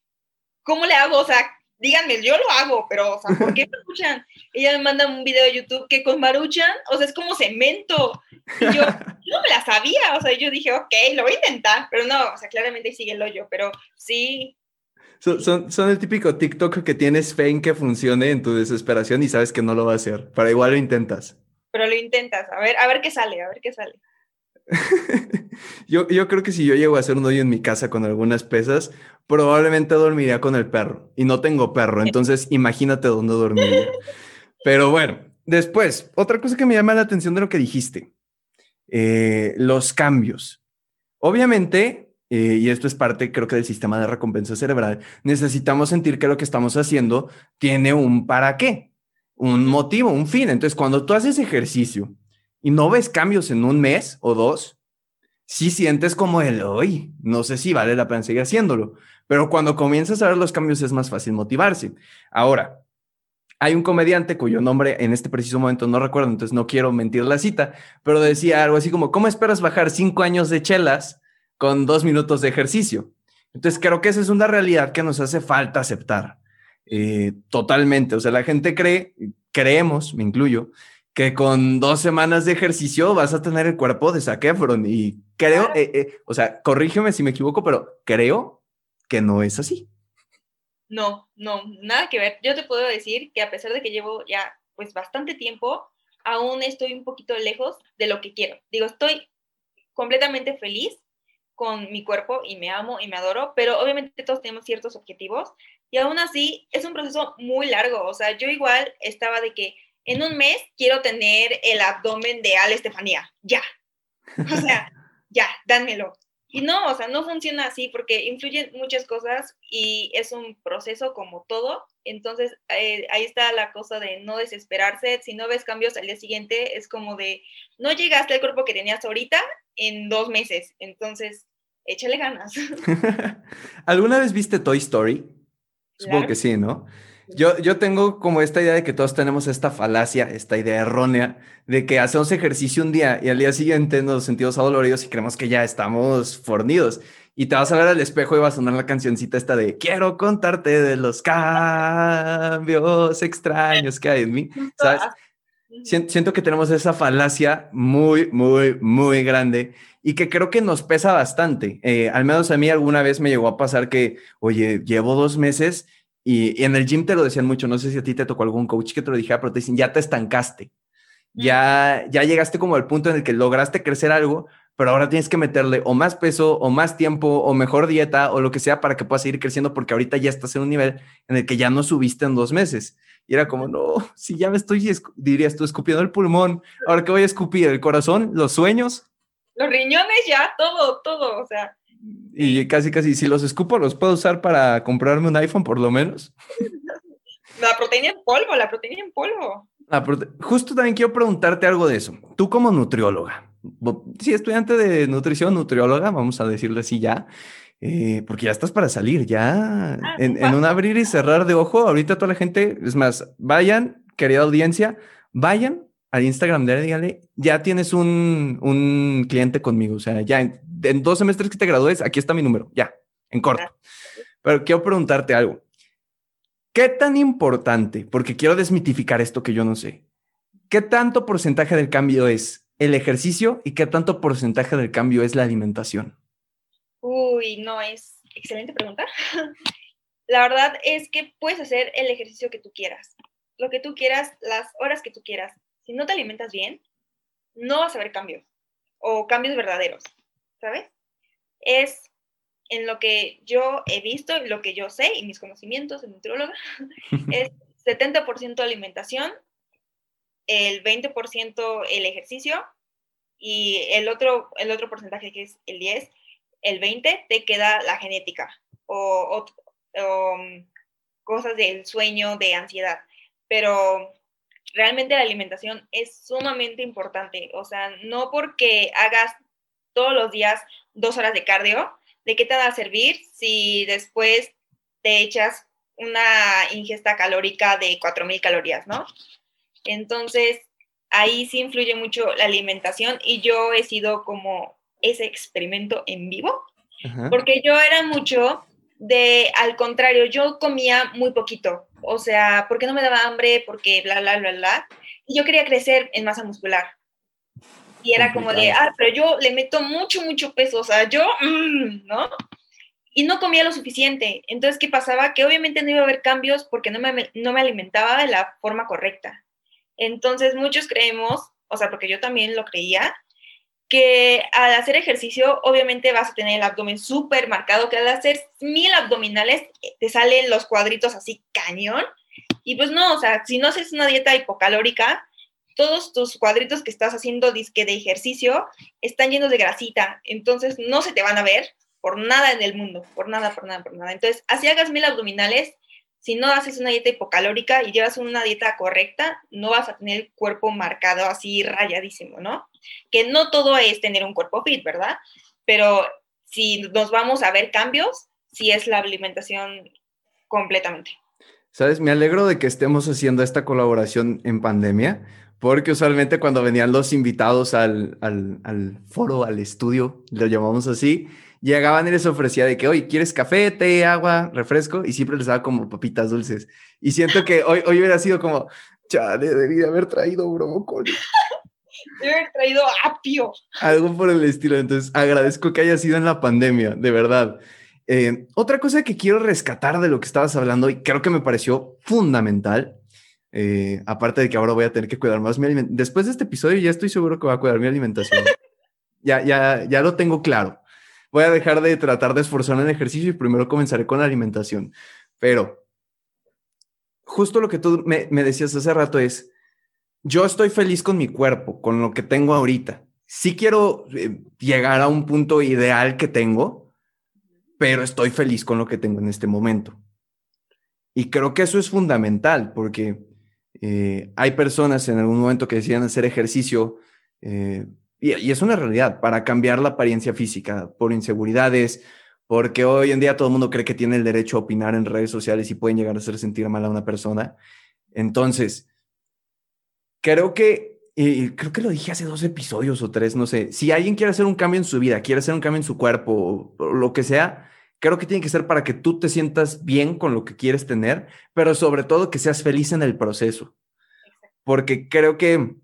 ¿cómo le hago? O sea, díganme, yo lo hago, pero, o sea, ¿por qué Maruchan? Ella me manda un video de YouTube que con Maruchan, o sea, es como cemento. Y yo, no me la sabía, o sea, yo dije, ok, lo voy a intentar, pero no, o sea, claramente sigue el hoyo, pero sí. Son, son, el típico TikTok que tienes fe en que funcione en tu desesperación y sabes que no lo va a hacer, pero igual lo intentas. Pero lo intentas, a ver, a ver qué sale, a ver qué sale. yo, yo creo que si yo llego a hacer un hoyo en mi casa con algunas pesas, probablemente dormiría con el perro. Y no tengo perro, entonces imagínate dónde dormiría. Pero bueno, después, otra cosa que me llama la atención de lo que dijiste, eh, los cambios. Obviamente, eh, y esto es parte, creo que del sistema de recompensa cerebral, necesitamos sentir que lo que estamos haciendo tiene un para qué, un motivo, un fin. Entonces, cuando tú haces ejercicio y no ves cambios en un mes o dos, sí sientes como el, hoy, no sé si vale la pena seguir haciéndolo, pero cuando comienzas a ver los cambios es más fácil motivarse. Ahora, hay un comediante cuyo nombre en este preciso momento no recuerdo, entonces no quiero mentir la cita, pero decía algo así como, ¿cómo esperas bajar cinco años de chelas con dos minutos de ejercicio? Entonces creo que esa es una realidad que nos hace falta aceptar eh, totalmente. O sea, la gente cree, creemos, me incluyo, que con dos semanas de ejercicio vas a tener el cuerpo de Zac Efron y creo, eh, eh, o sea, corrígeme si me equivoco, pero creo que no es así. No, no, nada que ver. Yo te puedo decir que a pesar de que llevo ya pues bastante tiempo, aún estoy un poquito lejos de lo que quiero. Digo, estoy completamente feliz con mi cuerpo y me amo y me adoro, pero obviamente todos tenemos ciertos objetivos y aún así es un proceso muy largo. O sea, yo igual estaba de que en un mes quiero tener el abdomen de Al Estefanía, ya. O sea, ya, dánmelo. Y no, o sea, no funciona así porque influyen muchas cosas y es un proceso como todo. Entonces, eh, ahí está la cosa de no desesperarse. Si no ves cambios al día siguiente, es como de, no llegaste al cuerpo que tenías ahorita en dos meses. Entonces, échale ganas. ¿Alguna vez viste Toy Story? Supongo que sí, ¿no? Yo, yo tengo como esta idea de que todos tenemos esta falacia, esta idea errónea de que hacemos ejercicio un día y al día siguiente nos sentimos adoloridos y creemos que ya estamos fornidos. Y te vas a ver al espejo y va a sonar la cancioncita esta de quiero contarte de los cambios extraños que hay en mí. ¿Sabes? Siento que tenemos esa falacia muy, muy, muy grande y que creo que nos pesa bastante. Eh, al menos a mí alguna vez me llegó a pasar que, oye, llevo dos meses y, en el gym te lo decían mucho, no sé si a ti te tocó algún coach que te lo dijera, pero te dicen, ya te estancaste, ya, ya llegaste como al punto en el que lograste crecer algo, pero ahora tienes que meterle o más peso o más tiempo o mejor dieta o lo que sea para que puedas seguir creciendo porque ahorita ya estás en un nivel en el que ya no subiste en dos meses. Y era como, no, si ya me estoy, dirías tú, escupiendo el pulmón, ahora que voy a escupir el corazón, los sueños. Los riñones ya, todo, todo, o sea. Y casi, casi, si los escupo, los puedo usar para comprarme un iPhone por lo menos. La proteína en polvo, la proteína en polvo. Justo también quiero preguntarte algo de eso. Tú como nutrióloga, sí, estudiante de nutrición, nutrióloga, vamos a decirle así ya, eh, porque ya estás para salir, ya ah, en, en, un abrir y cerrar de ojo, ahorita toda la gente, es más, vayan, querida audiencia, vayan al Instagram de él, ya tienes un, un, cliente conmigo, o sea, ya en, dos semestres que te gradúes, aquí está mi número, ya, en corto. Pero quiero preguntarte algo. ¿Qué tan importante, porque quiero desmitificar esto que yo no sé, qué tanto porcentaje del cambio es el ejercicio y qué tanto porcentaje del cambio es la alimentación? Uy, no, es excelente pregunta. La verdad es que puedes hacer el ejercicio que tú quieras, lo que tú quieras, las horas que tú quieras. Si no te alimentas bien, no vas a ver cambios o cambios verdaderos, ¿sabes? Es en lo que yo he visto, lo que yo sé y mis conocimientos de nutrióloga, es 70% alimentación, el 20% el ejercicio y el otro, el otro porcentaje que es el 10, el 20 te queda la genética o, um, cosas del sueño, de ansiedad. Pero realmente la alimentación es sumamente importante. O sea, no porque hagas todos los días dos horas de cardio, ¿de qué te va a servir si después te echas una ingesta calórica de 4.000 calorías, ¿no? Entonces, ahí sí influye mucho la alimentación y yo he sido como ese experimento en vivo, porque yo era mucho de, al contrario, yo comía muy poquito, o sea, porque no me daba hambre, porque bla, bla, bla, bla, y yo quería crecer en masa muscular. Y era como de, ah, pero yo le meto mucho, mucho peso, o sea, yo, mm, ¿no? Y no comía lo suficiente. Entonces, ¿qué pasaba? Que obviamente no iba a haber cambios porque no me, no me alimentaba de la forma correcta. Entonces, muchos creemos, o sea, porque yo también lo creía, que al hacer ejercicio obviamente vas a tener el abdomen súper marcado, que al hacer mil abdominales eh, te salen los cuadritos así cañón. Y pues no, o sea, si no haces una dieta hipocalórica, todos tus cuadritos que estás haciendo disque de ejercicio están llenos de grasita, entonces no se te van a ver por nada en el mundo, por nada, por nada, por nada. Entonces, así hagas mil abdominales, si no haces una dieta hipocalórica y llevas una dieta correcta, no vas a tener cuerpo marcado así rayadísimo, ¿no? Que no todo es tener un cuerpo fit, ¿verdad? Pero si nos vamos a ver cambios, sí es la alimentación completamente. Sabes, me alegro de que estemos haciendo esta colaboración en pandemia, porque usualmente cuando venían los invitados al, al, al foro, al estudio, lo llamamos así, llegaban y les ofrecía de que, oye, ¿quieres café, té, agua, refresco? Y siempre les daba como papitas dulces. Y siento que hoy, hoy hubiera sido como, chale, debí haber traído brócoli. Debe haber traído apio. Algo por el estilo. Entonces, agradezco que haya sido en la pandemia, de verdad. Eh, otra cosa que quiero rescatar de lo que estabas hablando y creo que me pareció fundamental, eh, aparte de que ahora voy a tener que cuidar más mi alimentación. Después de este episodio ya estoy seguro que voy a cuidar mi alimentación. ya, ya, ya lo tengo claro voy a dejar de tratar de esforzarme en ejercicio y primero comenzaré con la alimentación. Pero justo lo que tú me, decías hace rato es, yo estoy feliz con mi cuerpo, con lo que tengo ahorita. Sí quiero eh, llegar a un punto ideal que tengo, pero estoy feliz con lo que tengo en este momento. Y creo que eso es fundamental porque eh, hay personas en algún momento que deciden hacer ejercicio eh, y, es una realidad, para cambiar la apariencia física por inseguridades, porque hoy en día todo el mundo cree que tiene el derecho a opinar en redes sociales y pueden llegar a hacer sentir mal a una persona. Entonces, creo que, creo que lo dije hace dos episodios o tres, no sé, si alguien quiere hacer un cambio en su vida, quiere hacer un cambio en su cuerpo, lo que sea, creo que tiene que ser para que tú te sientas bien con lo que quieres tener, pero sobre todo que seas feliz en el proceso. Porque creo que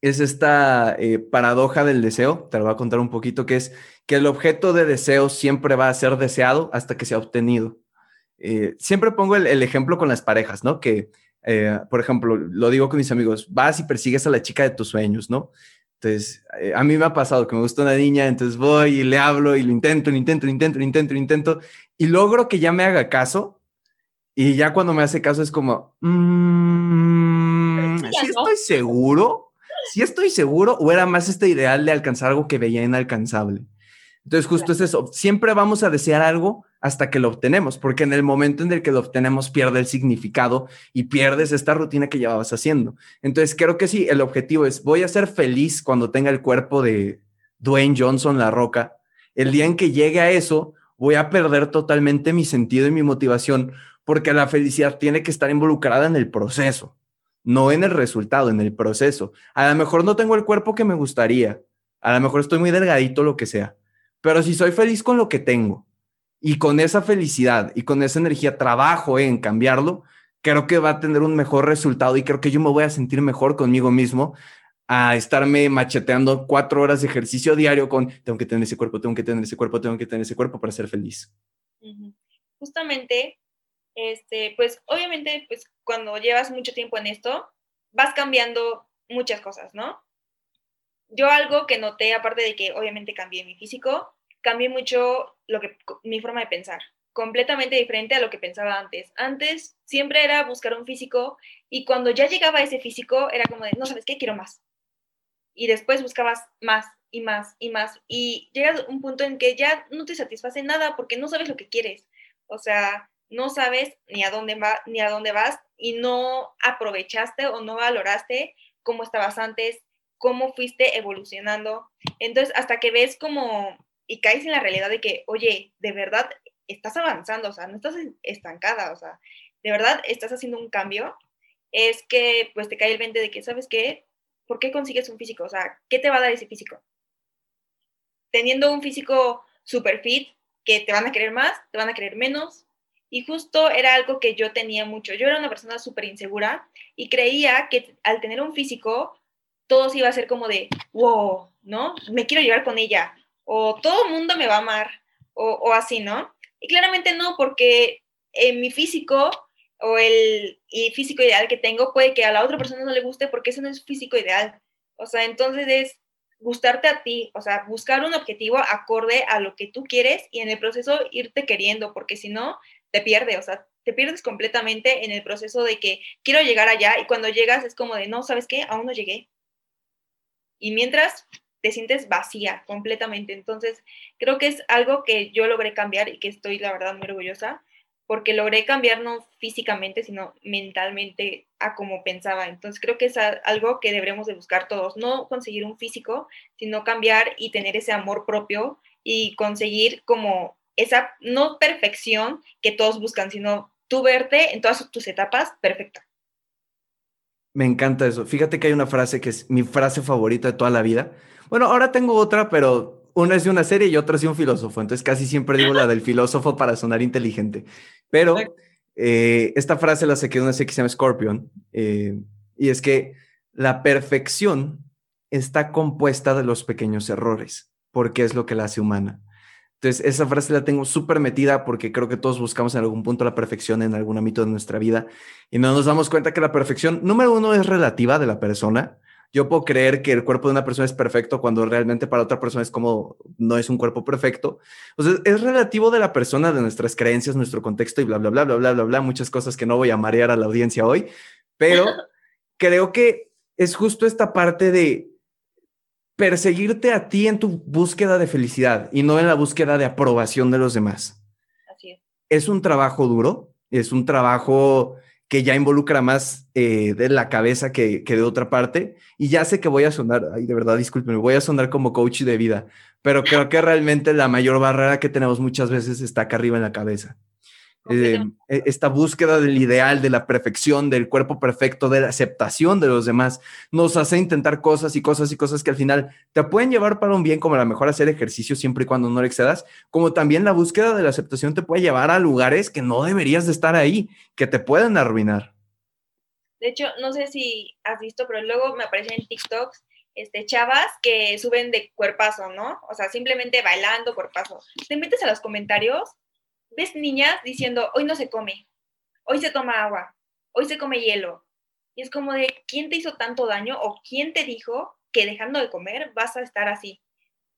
es esta eh, paradoja del deseo, te lo voy a contar un poquito, que es que el objeto de deseo siempre va a ser deseado hasta que sea obtenido. Eh, siempre pongo el, ejemplo con las parejas, ¿no? Que, eh, por ejemplo, lo digo con mis amigos, vas y persigues a la chica de tus sueños, ¿no? Entonces, a mí me ha pasado que me gusta una niña, entonces voy y le hablo y lo intento, lo intento, lo intento, lo intento, lo intento, y logro que ya me haga caso, y ya cuando me hace caso es como, mmm, ¿sí estoy seguro? si estoy seguro o era más este ideal de alcanzar algo que veía inalcanzable. Entonces, justo es eso. Siempre vamos a desear algo hasta que lo obtenemos, porque en el momento en el que lo obtenemos pierde el significado y pierdes esta rutina que llevabas haciendo. Entonces, creo que sí, el objetivo es, voy a ser feliz cuando tenga el cuerpo de Dwayne Johnson, la roca. El día en que llegue a eso, voy a perder totalmente mi sentido y mi motivación, porque la felicidad tiene que estar involucrada en el proceso no en el resultado, en el proceso. A lo mejor no tengo el cuerpo que me gustaría, a lo mejor estoy muy delgadito, lo que sea, pero si soy feliz con lo que tengo y con esa felicidad y con esa energía trabajo en cambiarlo, creo que va a tener un mejor resultado y creo que yo me voy a sentir mejor conmigo mismo a estarme macheteando cuatro horas de ejercicio diario con tengo que tener ese cuerpo, tengo que tener ese cuerpo, tengo que tener ese cuerpo para ser feliz. Justamente, este, pues obviamente, pues cuando llevas mucho tiempo en esto, vas cambiando muchas cosas, ¿no? Yo algo que noté, aparte de que obviamente cambié mi físico, cambié mucho lo que, mi forma de pensar, completamente diferente a lo que pensaba antes. Antes siempre era buscar un físico y cuando ya llegaba ese físico era como de, no sabes qué, quiero más. Y después buscabas más y más y más y llegas a un punto en que ya no te satisface nada porque no sabes lo que quieres. O sea, no sabes ni a dónde va, ni a dónde vas y no aprovechaste o no valoraste cómo estabas antes, cómo fuiste evolucionando. Entonces, hasta que ves como y caes en la realidad de que, oye, de verdad estás avanzando, o sea, no estás estancada, o sea, de verdad estás haciendo un cambio, es que pues te cae el 20 de que, ¿sabes qué? ¿Por qué consigues un físico? O sea, ¿qué te va a dar ese físico? Teniendo un físico super fit, que te van a querer más, te van a querer menos, y justo era algo que yo tenía mucho. Yo era una persona súper insegura y creía que al tener un físico, todo se iba a ser como de, wow, ¿no? Me quiero llevar con ella, o todo el mundo me va a amar, o, así, ¿no? Y claramente no, porque en mi físico o el físico ideal que tengo puede que a la otra persona no le guste porque ese no es físico ideal. O sea, entonces es gustarte a ti, o sea, buscar un objetivo acorde a lo que tú quieres y en el proceso irte queriendo, porque si no, te pierdes, o sea, te pierdes completamente en el proceso de que quiero llegar allá y cuando llegas es como de, no, ¿sabes qué? Aún no llegué. Y mientras te sientes vacía completamente. Entonces, creo que es algo que yo logré cambiar y que estoy, la verdad, muy orgullosa, porque logré cambiar no físicamente, sino mentalmente a como pensaba. Entonces, creo que es algo que deberemos de buscar todos, no conseguir un físico, sino cambiar y tener ese amor propio y conseguir como esa, no perfección que todos buscan, sino tú verte en todas tus etapas perfecta. Me encanta eso. Fíjate que hay una frase que es mi frase favorita de toda la vida. Bueno, ahora tengo otra, pero una es de una serie y otra es de un filósofo. Entonces casi siempre digo la del filósofo para sonar inteligente. Pero eh, esta frase la saqué de una serie que se llama Scorpion. Eh, y es que la perfección está compuesta de los pequeños errores, porque es lo que la hace humana. Entonces, esa frase la tengo súper metida porque creo que todos buscamos en algún punto la perfección en algún ámbito de nuestra vida y no nos damos cuenta que la perfección, número uno, es relativa de la persona. Yo puedo creer que el cuerpo de una persona es perfecto cuando realmente para otra persona es como no es un cuerpo perfecto. O sea, es relativo de la persona, de nuestras creencias, nuestro contexto y bla, bla, bla, bla, bla, bla, bla, muchas cosas que no voy a marear a la audiencia hoy, pero creo que es justo esta parte de perseguirte a ti en tu búsqueda de felicidad y no en la búsqueda de aprobación de los demás. Así es. Es un trabajo duro, es un trabajo que ya involucra más eh, de la cabeza que, que, de otra parte. Y ya sé que voy a sonar, ay, de verdad, discúlpenme, voy a sonar como coach de vida, pero creo que realmente la mayor barrera que tenemos muchas veces está acá arriba en la cabeza. Eh, e, esta búsqueda del ideal, de la perfección, del cuerpo perfecto, de la aceptación de los demás, nos hace intentar cosas y cosas y cosas que al final te pueden llevar para un bien, como a lo mejor hacer ejercicio siempre y cuando no le excedas, como también la búsqueda de la aceptación te puede llevar a lugares que no deberías de estar ahí, que te pueden arruinar. De hecho, no sé si has visto, pero luego me aparecen en TikToks este, chavas que suben de cuerpazo, ¿no? O sea, simplemente bailando cuerpazo. Te metes a los comentarios ves niñas diciendo, hoy no se come, hoy se toma agua, hoy se come hielo. Y es como de, ¿quién te hizo tanto daño o quién te dijo que dejando de comer vas a estar así?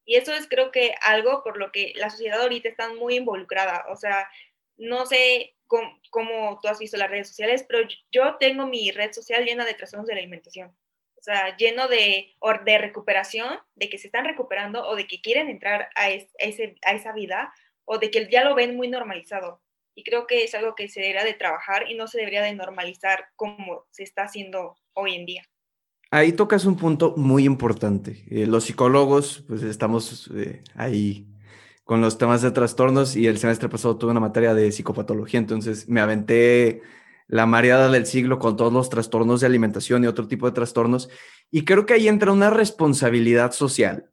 Y eso es creo que algo por lo que la sociedad ahorita está muy involucrada. O sea, no sé cómo, tú has visto las redes sociales, pero yo tengo mi red social llena de trastornos de la alimentación. O sea, lleno de, de recuperación, de que se están recuperando o de que quieren entrar a, ese, a esa vida o de que ya lo ven muy normalizado. Y creo que es algo que se debería de trabajar y no se debería de normalizar como se está haciendo hoy en día. Ahí tocas un punto muy importante. Eh, los psicólogos, pues estamos eh, ahí con los temas de trastornos y el semestre pasado tuve una materia de psicopatología, entonces me aventé la mareada del siglo con todos los trastornos de alimentación y otro tipo de trastornos. Y creo que ahí entra una responsabilidad social.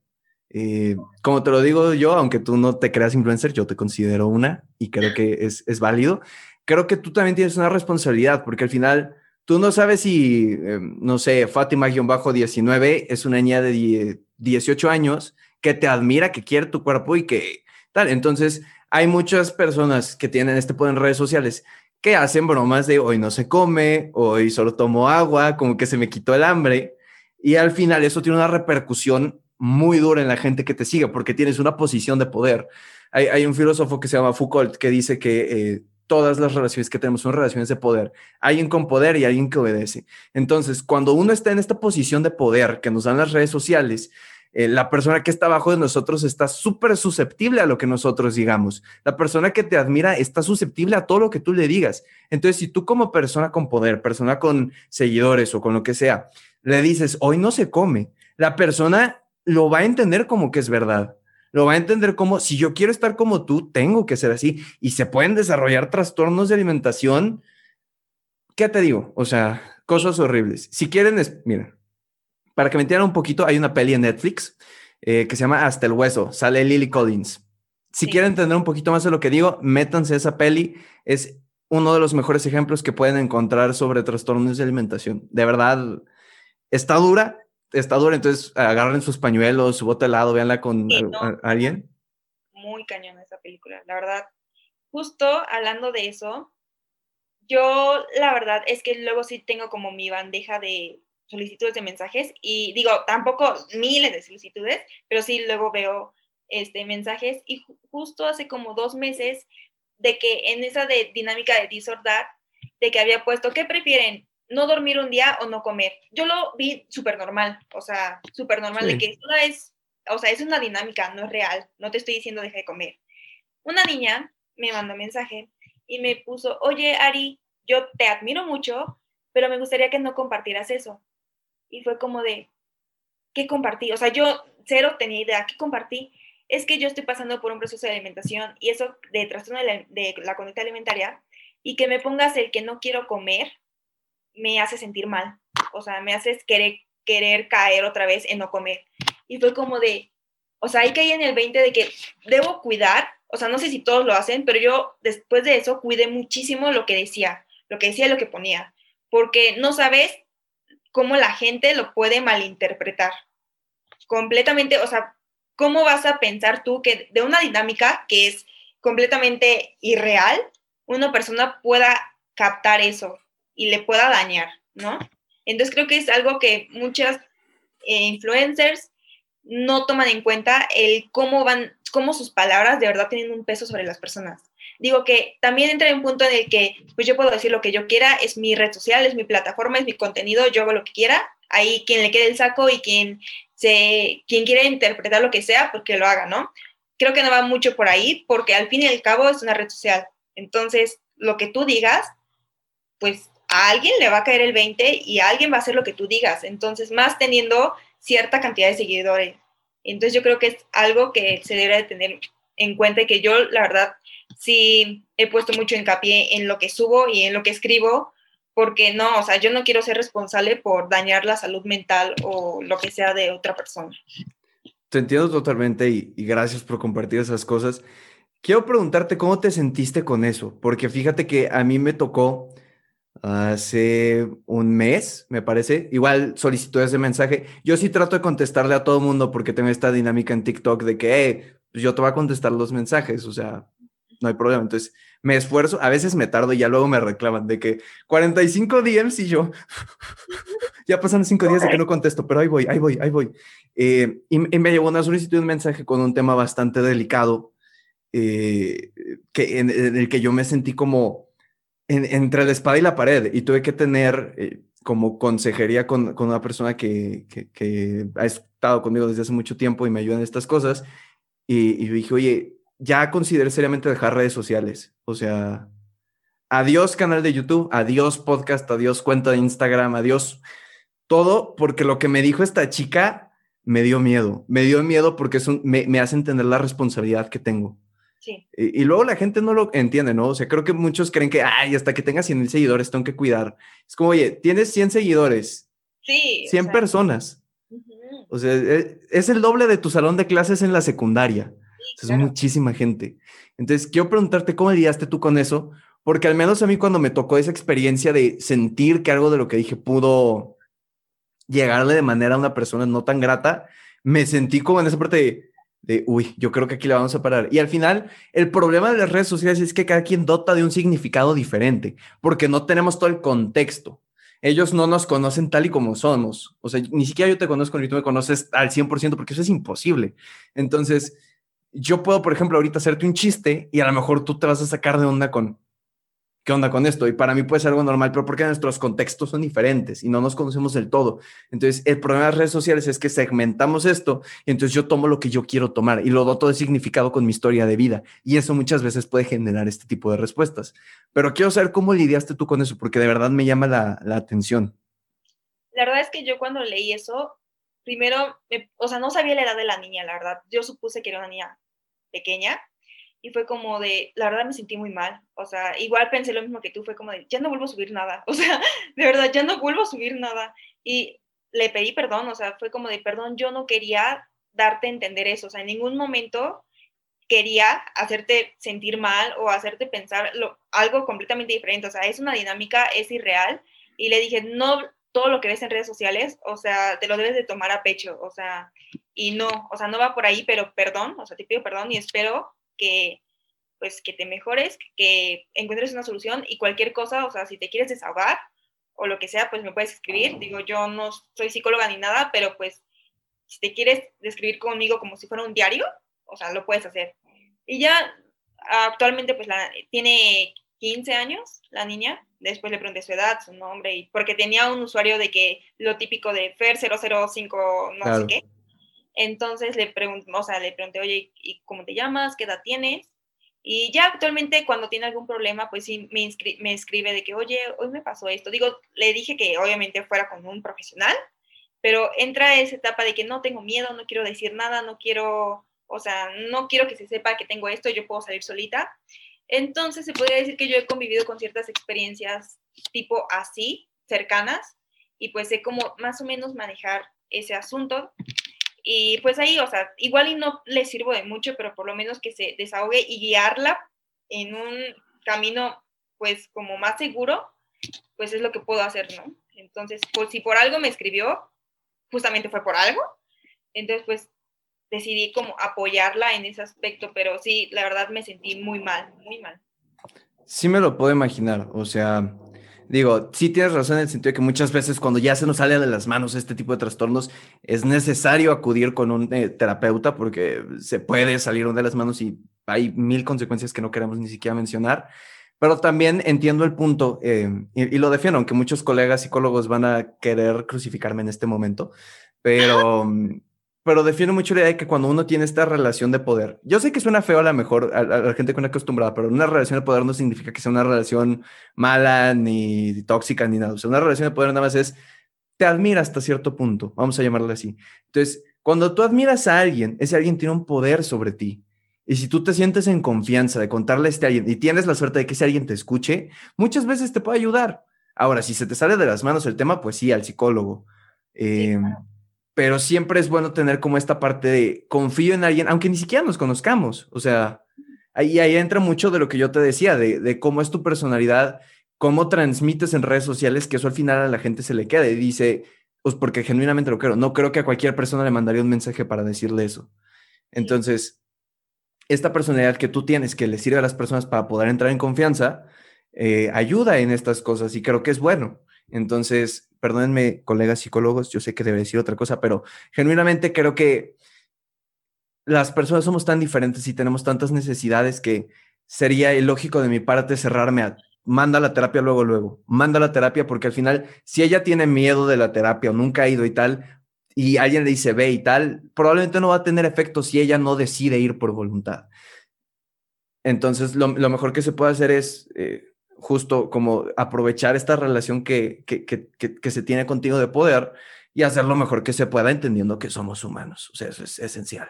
Eh, como te lo digo yo, aunque tú no te creas influencer, yo te considero una y creo que es, es válido. Creo que tú también tienes una responsabilidad porque al final tú no sabes si, eh, no sé, Fátima-19 es una niña de 18 años que te admira, que quiere tu cuerpo y que tal. Entonces, hay muchas personas que tienen este poder en redes sociales que hacen bromas de hoy no se come, hoy solo tomo agua, como que se me quitó el hambre. Y al final eso tiene una repercusión muy dura en la gente que te sigue porque tienes una posición de poder. Hay, un filósofo que se llama Foucault que dice que eh, todas las relaciones que tenemos son relaciones de poder. Alguien con poder y alguien que obedece. Entonces, cuando uno está en esta posición de poder que nos dan las redes sociales, eh, la persona que está abajo de nosotros está súper susceptible a lo que nosotros digamos. La persona que te admira está susceptible a todo lo que tú le digas. Entonces, si tú como persona con poder, persona con seguidores o con lo que sea, le dices, hoy no se come, la persona lo va a entender como que es verdad. Lo va a entender como, si yo quiero estar como tú, tengo que ser así. Y se pueden desarrollar trastornos de alimentación. ¿Qué te digo? O sea, cosas horribles. Si quieren, es, miren, para que me entiendan un poquito, hay una peli en Netflix eh, que se llama Hasta el Hueso. Sale Lily Collins. Si quieren entender un poquito más de lo que digo, métanse a esa peli. Es uno de los mejores ejemplos que pueden encontrar sobre trastornos de alimentación. De verdad, está dura, está dura. Entonces, agarren sus pañuelos, su bote helado, véanla con alguien. Muy cañón esa película, la verdad. Justo hablando de eso, yo la verdad es que luego sí tengo como mi bandeja de solicitudes de mensajes y digo, tampoco miles de solicitudes, pero sí luego veo este, mensajes y justo hace como dos meses de que en esa de dinámica de disordad, de que había puesto, ¿qué prefieren? ¿No dormir un día o no comer? Yo lo vi súper normal, o sea, súper normal, de que esto es, o sea, es una dinámica, no es real, no te estoy diciendo deja de comer. Una niña me mandó mensaje y me puso, oye, Ari, yo te admiro mucho, pero me gustaría que no compartieras eso y fue como de, ¿qué compartí? O sea, yo cero tenía idea, ¿qué compartí? Es que yo estoy pasando por un proceso de alimentación y eso de trastorno de la, de la conducta alimentaria y que me pongas el que no quiero comer me hace sentir mal. O sea, me hace querer, querer caer otra vez en no comer. Y fue como de, o sea, ahí caí en el 20 de que debo cuidar, o sea, no sé si todos lo hacen, pero yo después de eso cuidé muchísimo lo que decía, lo que decía, lo que ponía, porque no sabes cómo la gente lo puede malinterpretar. Completamente, o sea, ¿cómo vas a pensar tú que de una dinámica que es completamente irreal, una persona pueda captar eso y le pueda dañar, ¿no? Entonces creo que es algo que muchas eh, influencers no toman en cuenta el cómo van, cómo sus palabras de verdad tienen un peso sobre las personas digo que también entra en un punto en el que pues yo puedo decir lo que yo quiera, es mi red social, es mi plataforma, es mi contenido, yo hago lo que quiera, ahí quien le quede el saco y quien, se, quien quiera interpretar lo que sea, porque pues lo haga, ¿no? Creo que no va mucho por ahí, porque al fin y al cabo es una red social. Entonces, lo que tú digas, pues a alguien le va a caer el 20 y a alguien va a hacer lo que tú digas. Entonces, más teniendo cierta cantidad de seguidores. Entonces, yo creo que es algo que se debe de tener en cuenta y que yo, la verdad, sí he puesto mucho hincapié en lo que subo y en lo que escribo, porque no, o sea, yo no quiero ser responsable por dañar la salud mental o lo que sea de otra persona. Te entiendo totalmente y, gracias por compartir esas cosas. Quiero preguntarte cómo te sentiste con eso, porque fíjate que a mí me tocó hace un mes, me parece, igual solicitudes de mensaje. Yo sí trato de contestarle a todo mundo porque tengo esta dinámica en TikTok de que pues yo te voy a contestar los mensajes, o sea, no hay problema. Entonces, me esfuerzo, a veces me tardo y ya luego me reclaman de que 45 DMs y yo, ya pasan cinco días de que no contesto, pero ahí voy, ahí voy, ahí voy. Eh, y, me llegó una solicitud, un mensaje con un tema bastante delicado, eh, que, en, el que yo me sentí como entre la espada y la pared y tuve que tener eh, como consejería con, una persona que, que, ha estado conmigo desde hace mucho tiempo y me ayuda en estas cosas. Y, y dije, oye, ya consideré seriamente dejar redes sociales. O sea, adiós canal de YouTube, adiós podcast, adiós cuenta de Instagram, adiós todo, porque lo que me dijo esta chica me dio miedo. Me dio miedo porque es me, me, hace entender la responsabilidad que tengo. Sí. Y, luego la gente no lo entiende, ¿no? O sea, creo que muchos creen que, ay, hasta que tengas 100 mil seguidores tengo que cuidar. Es como, oye, tienes 100 seguidores. Sí. 100 personas. O sea, e, es el doble de tu salón de clases en la secundaria. Es muchísima gente. Entonces, quiero preguntarte cómo lidiaste tú con eso, porque al menos a mí cuando me tocó esa experiencia de sentir que algo de lo que dije pudo llegarle de manera a una persona no tan grata, me sentí como en esa parte de, de, uy, yo creo que aquí le vamos a parar. Y al final, el problema de las redes sociales es que cada quien dota de un significado diferente, porque no tenemos todo el contexto. Ellos no nos conocen tal y como somos. O sea, ni siquiera yo te conozco ni tú me conoces al 100% porque eso es imposible. Entonces, yo puedo, por ejemplo, ahorita hacerte un chiste y a lo mejor tú te vas a sacar de onda con, ¿qué onda con esto? Y para mí puede ser algo normal, pero porque nuestros contextos son diferentes y no nos conocemos del todo. Entonces, el problema de las redes sociales es que segmentamos esto y entonces yo tomo lo que yo quiero tomar y lo doto de significado con mi historia de vida. Y eso muchas veces puede generar este tipo de respuestas. Pero quiero saber cómo lidiaste tú con eso, porque de verdad me llama la, atención. La verdad es que yo cuando leí eso, primero, o sea, no sabía la edad de la niña, la verdad. Yo supuse que era una niña pequeña y fue como de, la verdad me sentí muy mal, o sea, igual pensé lo mismo que tú, fue como de, ya no vuelvo a subir nada, o sea, de verdad, ya no vuelvo a subir nada. Y le pedí perdón, o sea, fue como de, perdón, yo no quería darte a entender eso, o sea, en ningún momento quería hacerte sentir mal o hacerte pensar lo, algo completamente diferente, o sea, es una dinámica, es irreal, y le dije, no, todo lo que ves en redes sociales, o sea, te lo debes de tomar a pecho, o sea, y no, o sea, no va por ahí, pero perdón, o sea, te pido perdón y espero que pues que te mejores, que encuentres una solución y cualquier cosa, o sea, si te quieres desahogar o lo que sea, pues me puedes escribir. Digo, yo no soy psicóloga ni nada, pero pues si te quieres describir conmigo como si fuera un diario, o sea, lo puedes hacer. Y ya actualmente pues la, tiene 15 años la niña, después le pregunté su edad, su nombre, y porque tenía un usuario de que lo típico de Fer005 no sé qué. Entonces le pregunté, o sea, le pregunté, oye, ¿y cómo te llamas? ¿Qué edad tienes? Y ya actualmente cuando tiene algún problema, pues sí me, me escribe de que, oye, hoy me pasó esto. Digo, le dije que obviamente fuera con un profesional, pero entra esa etapa de que no tengo miedo, no quiero decir nada, no quiero, o sea, no quiero que se sepa que tengo esto, yo puedo salir solita. Entonces se podría decir que yo he convivido con ciertas experiencias tipo así, cercanas, y pues sé cómo más o menos manejar ese asunto. Y pues ahí, o sea, igual y no le sirvo de mucho, pero por lo menos que se desahogue y guiarla en un camino, pues como más seguro, pues es lo que puedo hacer, ¿no? Entonces, pues si por algo me escribió, justamente fue por algo. Entonces, pues decidí como apoyarla en ese aspecto, pero sí, la verdad me sentí muy mal, muy mal. Sí me lo puedo imaginar, o sea, digo, sí tienes razón en el sentido de que muchas veces cuando ya se nos sale de las manos este tipo de trastornos, es necesario acudir con un eh, terapeuta porque se puede salir de las manos y hay mil consecuencias que no queremos ni siquiera mencionar. Pero también entiendo el punto eh, y, lo defiendo, aunque muchos colegas psicólogos van a querer crucificarme en este momento, pero pero defiendo mucho la idea de que cuando uno tiene esta relación de poder, yo sé que suena feo a la mejor, a, la gente que no acostumbrada, pero una relación de poder no significa que sea una relación mala, ni tóxica, ni nada. O sea, una relación de poder nada más es, te admira hasta cierto punto, vamos a llamarle así. Entonces, cuando tú admiras a alguien, ese alguien tiene un poder sobre ti. Y si tú te sientes en confianza de contarle a este alguien y tienes la suerte de que ese alguien te escuche, muchas veces te puede ayudar. Ahora, si se te sale de las manos el tema, pues sí, al psicólogo. Eh, pero siempre es bueno tener como esta parte de confío en alguien, aunque ni siquiera nos conozcamos. O sea, ahí, ahí entra mucho de lo que yo te decía, de, cómo es tu personalidad, cómo transmites en redes sociales, que eso al final a la gente se le queda y dice, pues porque genuinamente lo creo, no creo que a cualquier persona le mandaría un mensaje para decirle eso. Entonces, esta personalidad que tú tienes que le sirve a las personas para poder entrar en confianza, eh, ayuda en estas cosas y creo que es bueno. Entonces, perdónenme, colegas psicólogos, yo sé que debe decir otra cosa, pero genuinamente creo que las personas somos tan diferentes y tenemos tantas necesidades que sería ilógico de mi parte cerrarme a manda la terapia luego, luego, manda la terapia porque al final, si ella tiene miedo de la terapia o nunca ha ido y tal, y alguien le dice ve y tal, probablemente no va a tener efecto si ella no decide ir por voluntad. Entonces, lo, mejor que se puede hacer es eh, justo como aprovechar esta relación que, que, que, que, se tiene contigo de poder y hacer lo mejor que se pueda entendiendo que somos humanos. O sea, eso es esencial.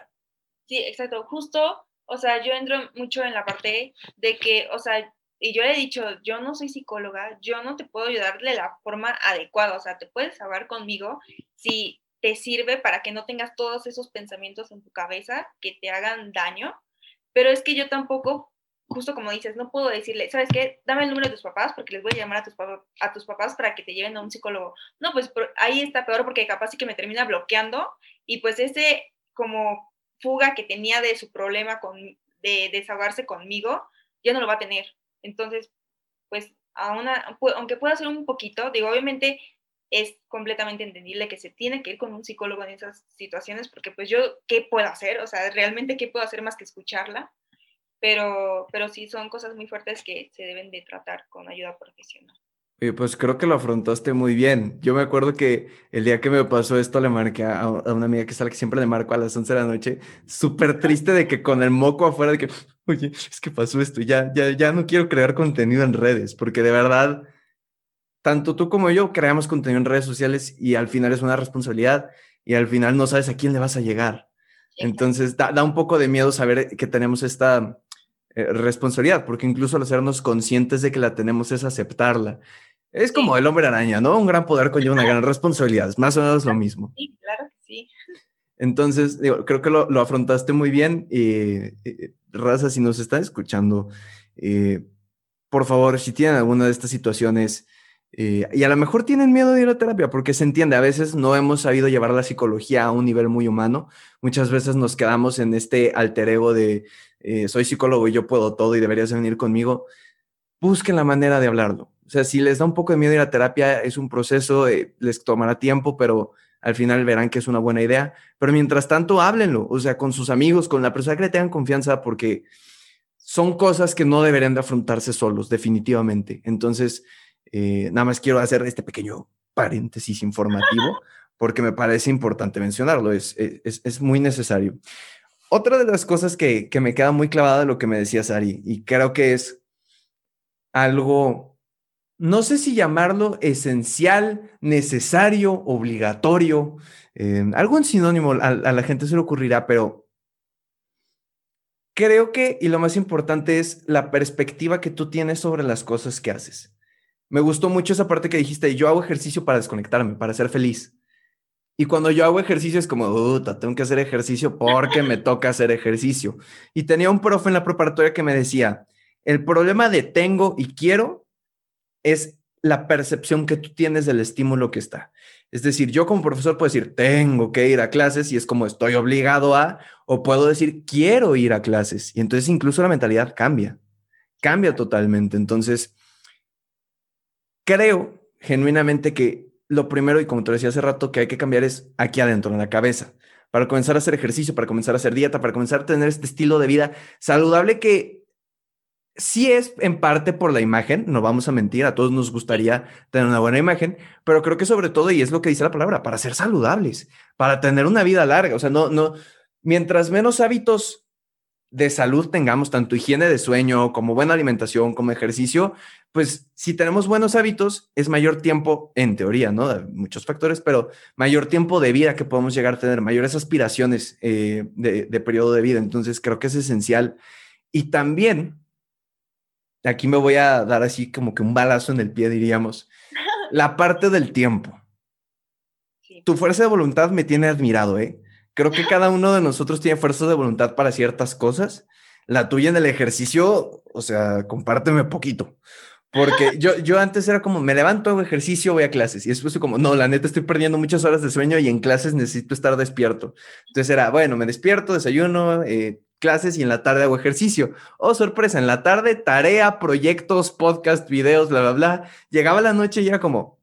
Sí, exacto. Justo, o sea, yo entro mucho en la parte de que, o sea, y yo le he dicho, yo no soy psicóloga, yo no te puedo ayudar de la forma adecuada, o sea, te puedes hablar conmigo si te sirve para que no tengas todos esos pensamientos en tu cabeza que te hagan daño, pero es que yo tampoco justo como dices, no puedo decirle, ¿sabes qué? Dame el número de tus papás porque les voy a llamar a tus, a tus papás para que te lleven a un psicólogo. No, pues ahí está peor porque capaz sí que me termina bloqueando y pues ese como fuga que tenía de su problema con, de desahogarse conmigo, ya no lo va a tener. Entonces, pues, aunque pueda ser un poquito, digo, obviamente es completamente entendible que se tiene que ir con un psicólogo en esas situaciones, porque pues yo, ¿qué puedo hacer? O sea, realmente, ¿qué puedo hacer más que escucharla? Pero, pero sí son cosas muy fuertes que se deben de tratar con ayuda profesional. pues creo que lo afrontaste muy bien. Yo me acuerdo que el día que me pasó esto le marqué a, una amiga que es la que siempre le marco a las 11 de la noche, súper triste de que con el moco afuera de que, oye, es que pasó esto, ya, ya, ya no quiero crear contenido en redes, porque de verdad tanto tú como yo creamos contenido en redes sociales y al final es una responsabilidad y al final no sabes a quién le vas a llegar. Entonces da, un poco de miedo saber que tenemos esta eh, responsabilidad, porque incluso al hacernos conscientes de que la tenemos es aceptarla. Es como el hombre araña, ¿no? Un gran poder conlleva una gran responsabilidad, es más o menos lo mismo. Sí, claro que sí. Entonces, creo que lo, afrontaste muy bien. y Raza, si nos están escuchando, eh, por favor, si tienen alguna de estas situaciones, eh, y a lo mejor tienen miedo de ir a terapia porque se entiende, a veces no hemos sabido llevar la psicología a un nivel muy humano. Muchas veces nos quedamos en este alter ego de eh, soy psicólogo y yo puedo todo y deberías venir conmigo. Busquen la manera de hablarlo. O sea, si les da un poco de miedo ir a terapia, es un proceso, eh, les tomará tiempo, pero al final verán que es una buena idea. Pero mientras tanto, háblenlo, o sea, con sus amigos, con la persona que le tengan confianza, porque son cosas que no deberían de afrontarse solos, definitivamente. Entonces, eh, nada más quiero hacer este pequeño paréntesis informativo porque me parece importante mencionarlo, es, es, muy necesario. Otra de las cosas que, que me queda muy clavada de lo que me decía Sari, y creo que es algo, no sé si llamarlo esencial, necesario, obligatorio, eh, algún sinónimo a, a la gente se le ocurrirá, pero creo que, y lo más importante es la perspectiva que tú tienes sobre las cosas que haces. Me gustó mucho esa parte que dijiste, yo hago ejercicio para desconectarme, para ser feliz. Y cuando yo hago ejercicio es como, tengo que hacer ejercicio porque me toca hacer ejercicio. Y tenía un profe en la preparatoria que me decía, el problema de tengo y quiero es la percepción que tú tienes del estímulo que está. Es decir, yo como profesor puedo decir, tengo que ir a clases y es como estoy obligado a, o puedo decir, quiero ir a clases. Y entonces incluso la mentalidad cambia, cambia totalmente. Entonces, creo genuinamente que lo primero, y como te decía hace rato, que hay que cambiar es aquí adentro, en la cabeza, para comenzar a hacer ejercicio, para comenzar a hacer dieta, para comenzar a tener este estilo de vida saludable que sí es en parte por la imagen, no vamos a mentir, a todos nos gustaría tener una buena imagen, pero creo que sobre todo, y es lo que dice la palabra, para ser saludables, para tener una vida larga, o sea, no, no, mientras menos hábitos de salud tengamos, tanto higiene de sueño como buena alimentación, como ejercicio, pues si tenemos buenos hábitos, es mayor tiempo, en teoría, ¿no? muchos factores, pero mayor tiempo de vida que podemos llegar a tener, mayores aspiraciones eh, de, de periodo de vida. Entonces, creo que es esencial. Y también, aquí me voy a dar así como que un balazo en el pie, diríamos, la parte del tiempo. Tu fuerza de voluntad me tiene admirado, ¿eh? Creo que cada uno de nosotros tiene fuerza de voluntad para ciertas cosas. La tuya en el ejercicio, o sea, compárteme poquito. Porque yo, yo antes era como, me levanto, hago ejercicio, voy a clases. Y después como, no, la neta estoy perdiendo muchas horas de sueño y en clases necesito estar despierto. Entonces era, bueno, me despierto, desayuno, eh, clases y en la tarde hago ejercicio. Oh, sorpresa, en la tarde tarea, proyectos, podcast, videos, bla, bla, bla. Llegaba la noche y era como...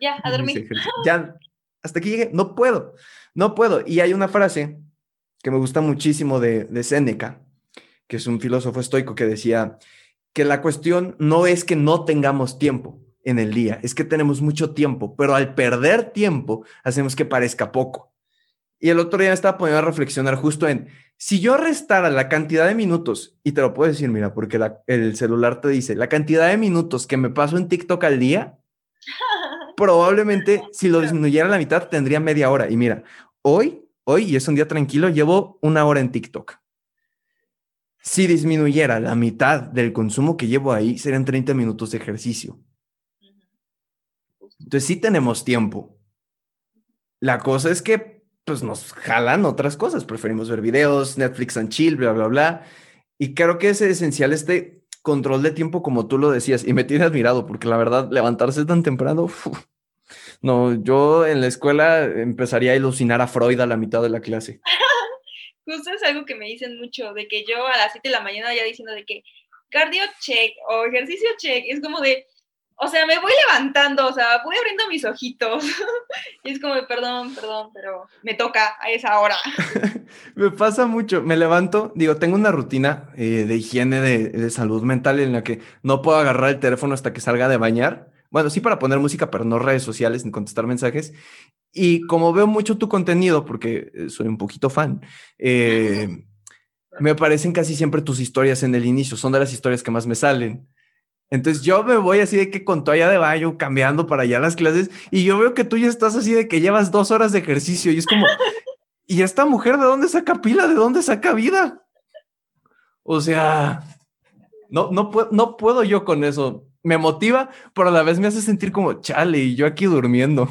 Ya, a dormir. Ya, hasta aquí llegué, no puedo. No puedo. Y hay una frase que me gusta muchísimo de, de Séneca, que es un filósofo estoico que decía que la cuestión no es que no tengamos tiempo en el día, es que tenemos mucho tiempo, pero al perder tiempo hacemos que parezca poco. Y el otro día me estaba poniendo a reflexionar justo en, si yo restara la cantidad de minutos, y te lo puedo decir, mira, porque el celular te dice, la cantidad de minutos que me paso en TikTok al día, probablemente si lo disminuyera a la mitad tendría media hora. Y mira, hoy, hoy, y es un día tranquilo, llevo una hora en TikTok. Si disminuyera la mitad del consumo que llevo ahí, serían 30 minutos de ejercicio. Entonces sí tenemos tiempo. La cosa es que pues nos jalan otras cosas. Preferimos ver videos, Netflix and chill, bla, bla, bla. Y creo que es esencial este control de tiempo como tú lo decías y me tiene admirado porque la verdad levantarse tan temprano, no, yo en la escuela empezaría a ilusionar a Freud a la mitad de la clase. Justo es algo que me dicen mucho, de que yo a las 7 de la mañana ya diciendo de que cardio check o ejercicio check, es como de, o sea, me voy levantando, o sea, voy abriendo mis ojitos. y es como, perdón, perdón, pero me toca a esa hora. me pasa mucho, me levanto, digo, tengo una rutina eh, de higiene de, de, salud mental en la que no puedo agarrar el teléfono hasta que salga de bañar. Bueno, sí para poner música, pero no redes sociales ni contestar mensajes. Y como veo mucho tu contenido, porque eh, soy un poquito fan, eh, me aparecen casi siempre tus historias en el inicio, son de las historias que más me salen. Entonces yo me voy así de que con toalla de baño, cambiando para allá las clases, y yo veo que tú ya estás así de que llevas dos horas de ejercicio, y es como, ¿y esta mujer de dónde saca pila? ¿De dónde saca vida? O sea, no, no, puedo, no puedo yo con eso. Me motiva, pero a la vez me hace sentir como, chale, y yo aquí durmiendo.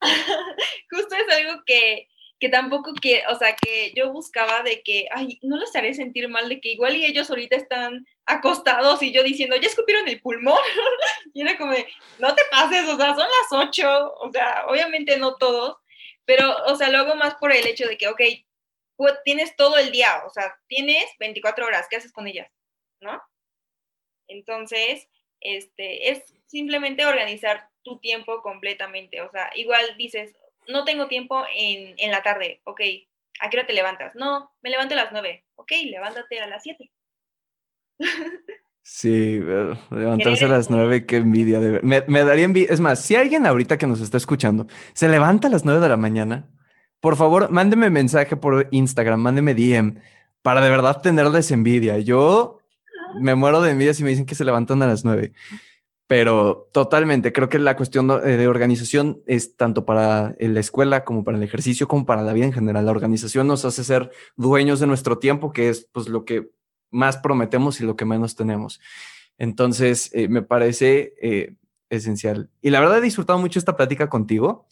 Justo es algo que, que tampoco que, o sea, que yo buscaba de que, ay, no los haré sentir mal, de que igual y ellos ahorita están acostados y yo diciendo, ya escupieron el pulmón. y era como de, no te pases, o sea, son las ocho, o sea, obviamente no todos, pero, o sea, lo hago más por el hecho de que, ok, tienes todo el día, o sea, tienes 24 horas, ¿qué haces con ellas? ¿No? Entonces, este, es simplemente organizar tu tiempo completamente, o sea, igual dices, no tengo tiempo en, en la tarde, ok, ¿a qué hora te levantas? No, me levanto a las nueve, ok, levántate a las siete. Sí, levantarse a las nueve, qué envidia. De me, me, daría envidia. Es más, si alguien ahorita que nos está escuchando se levanta a las nueve de la mañana, por favor, mándeme mensaje por Instagram, mándeme DM para de verdad tenerles envidia. Yo me muero de envidia si me dicen que se levantan a las nueve. Pero totalmente, creo que la cuestión eh, de organización es tanto para la escuela como para el ejercicio, como para la vida en general. La organización nos hace ser dueños de nuestro tiempo, que es pues lo que más prometemos y lo que menos tenemos. Entonces, eh, me parece eh, esencial. Y la verdad he disfrutado mucho esta plática contigo.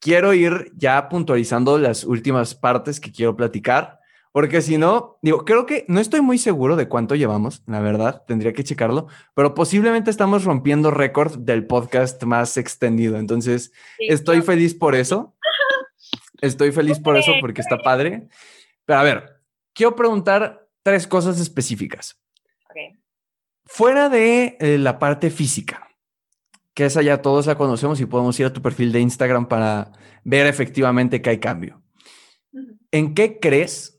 Quiero ir ya puntualizando las últimas partes que quiero platicar. Porque si no, digo, creo que no estoy muy seguro de cuánto llevamos, la verdad, tendría que checarlo, pero posiblemente estamos rompiendo récord del podcast más extendido. Entonces, estoy feliz por eso. Estoy feliz por eso porque está padre. Pero a ver, quiero preguntar tres cosas específicas. Fuera de eh, la parte física, que esa ya todos la conocemos y podemos ir a tu perfil de Instagram para ver efectivamente que hay cambio. ¿En qué crees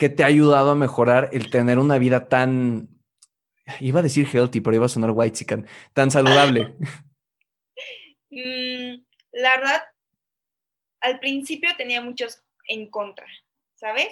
que te ha ayudado a mejorar el tener una vida tan, iba a decir healthy, pero iba a sonar white chicken, tan saludable? Mm, la verdad, al principio tenía muchos en contra, ¿sabes?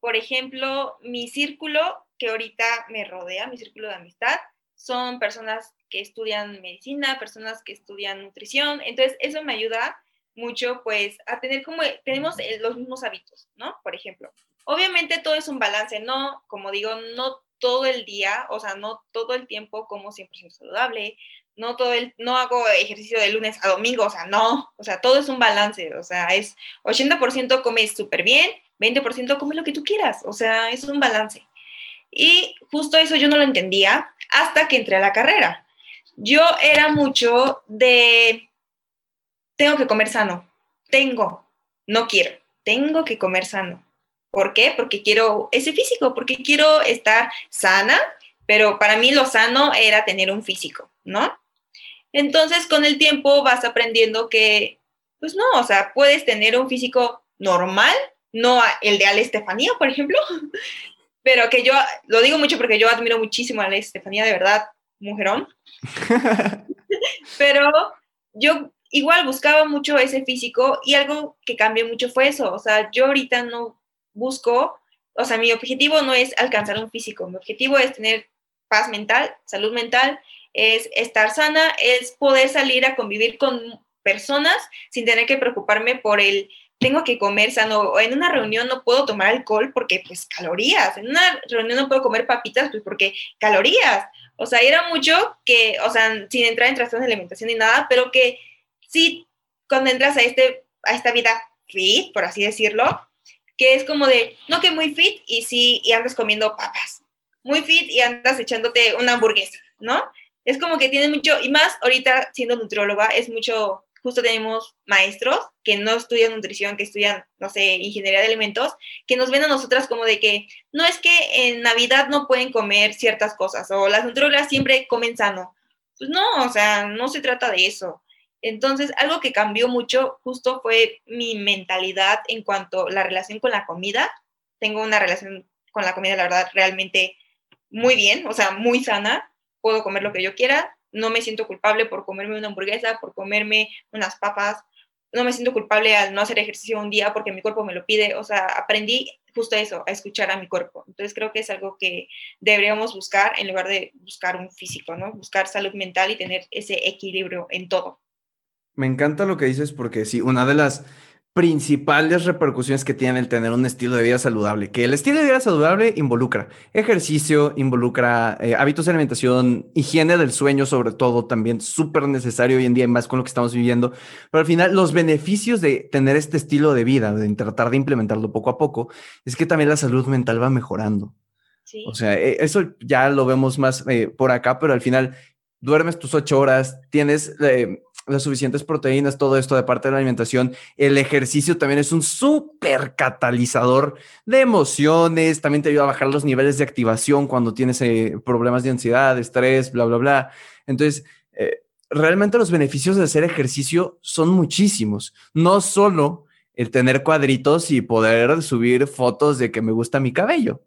Por ejemplo, mi círculo que ahorita me rodea, mi círculo de amistad, son personas que estudian medicina, personas que estudian nutrición, entonces eso me ayuda mucho pues a tener como, tenemos los mismos hábitos, ¿no? Por ejemplo, Obviamente todo es un balance, no, como digo, no todo el día, o sea, no todo el tiempo como 100% saludable, no todo el, no hago ejercicio de lunes a domingo, o sea, no, o sea, todo es un balance, o sea, es 80% comes súper bien, 20% come lo que tú quieras, o sea, es un balance. Y justo eso yo no lo entendía hasta que entré a la carrera. Yo era mucho de, tengo que comer sano, tengo, no quiero, tengo que comer sano. ¿Por qué? Porque quiero ese físico, porque quiero estar sana, pero para mí lo sano era tener un físico, ¿no? Entonces, con el tiempo vas aprendiendo que, pues no, o sea, puedes tener un físico normal, no el de Ale Estefanía, por ejemplo, pero que yo, lo digo mucho porque yo admiro muchísimo a Ale Estefanía, de verdad, mujerón. pero yo igual buscaba mucho ese físico y algo que cambió mucho fue eso, o sea, yo ahorita no busco, o sea, mi objetivo no es alcanzar un físico, mi objetivo es tener paz mental, salud mental, es estar sana, es poder salir a convivir con personas sin tener que preocuparme por el tengo que comer sano, o en una reunión no puedo tomar alcohol porque pues calorías, en una reunión no puedo comer papitas pues porque calorías, o sea, era mucho que, o sea, sin entrar en trastornos de alimentación ni nada, pero que sí, cuando entras a, este, a esta vida fit, por así decirlo, que es como de, no que muy fit y sí, y andas comiendo papas, muy fit y andas echándote una hamburguesa, ¿no? Es como que tiene mucho, y más ahorita siendo nutrióloga, es mucho, justo tenemos maestros que no estudian nutrición, que estudian, no sé, ingeniería de alimentos, que nos ven a nosotras como de que no es que en Navidad no pueden comer ciertas cosas, o las nutriólogas siempre comen sano. Pues no, o sea, no se trata de eso. Entonces, algo que cambió mucho justo fue mi mentalidad en cuanto a la relación con la comida. Tengo una relación con la comida, la verdad, realmente muy bien, o sea, muy sana. Puedo comer lo que yo quiera. No me siento culpable por comerme una hamburguesa, por comerme unas papas. No me siento culpable al no hacer ejercicio un día porque mi cuerpo me lo pide. O sea, aprendí justo eso, a escuchar a mi cuerpo. Entonces creo que es algo que deberíamos buscar en lugar de buscar un físico, ¿no? Buscar salud mental y tener ese equilibrio en todo. Me encanta lo que dices porque sí, una de las principales repercusiones que tiene el tener un estilo de vida saludable, que el estilo de vida saludable involucra ejercicio, involucra eh, hábitos de alimentación, higiene del sueño sobre todo, también súper necesario hoy en día, más con lo que estamos viviendo, pero al final los beneficios de tener este estilo de vida, de tratar de implementarlo poco a poco, es que también la salud mental va mejorando. O sea, e, eso ya lo vemos más eh, por acá, pero al final duermes tus ocho horas, tienes... Eh, las suficientes proteínas, todo esto de parte de la alimentación. El ejercicio también es un súper catalizador de emociones, también te ayuda a bajar los niveles de activación cuando tienes eh, problemas de ansiedad, estrés, bla, bla, bla. Entonces, eh, realmente los beneficios de hacer ejercicio son muchísimos. No solo el tener cuadritos y poder subir fotos de que me gusta mi cabello.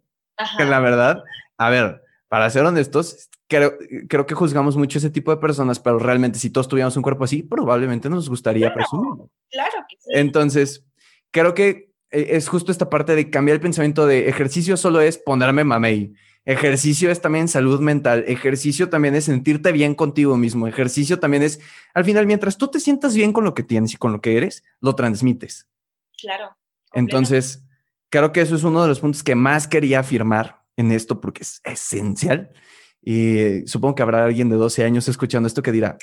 Que la verdad, a ver, para ser honestos, creo, creo que juzgamos mucho ese tipo de personas, pero realmente si todos tuviéramos un cuerpo así, probablemente nos gustaría presumirlo. Claro que sí. Entonces, creo que eh, es justo esta parte de cambiar el pensamiento de ejercicio solo es ponerme mamey. Ejercicio es también salud mental. Ejercicio también es sentirte bien contigo mismo. Ejercicio también es, al final, mientras tú te sientas bien con lo que tienes y con lo que eres, lo transmites. Claro. Entonces, creo que eso es uno de los puntos que más quería afirmar en esto porque es esencial. Y supongo que habrá alguien de 12 años escuchando esto que dirá,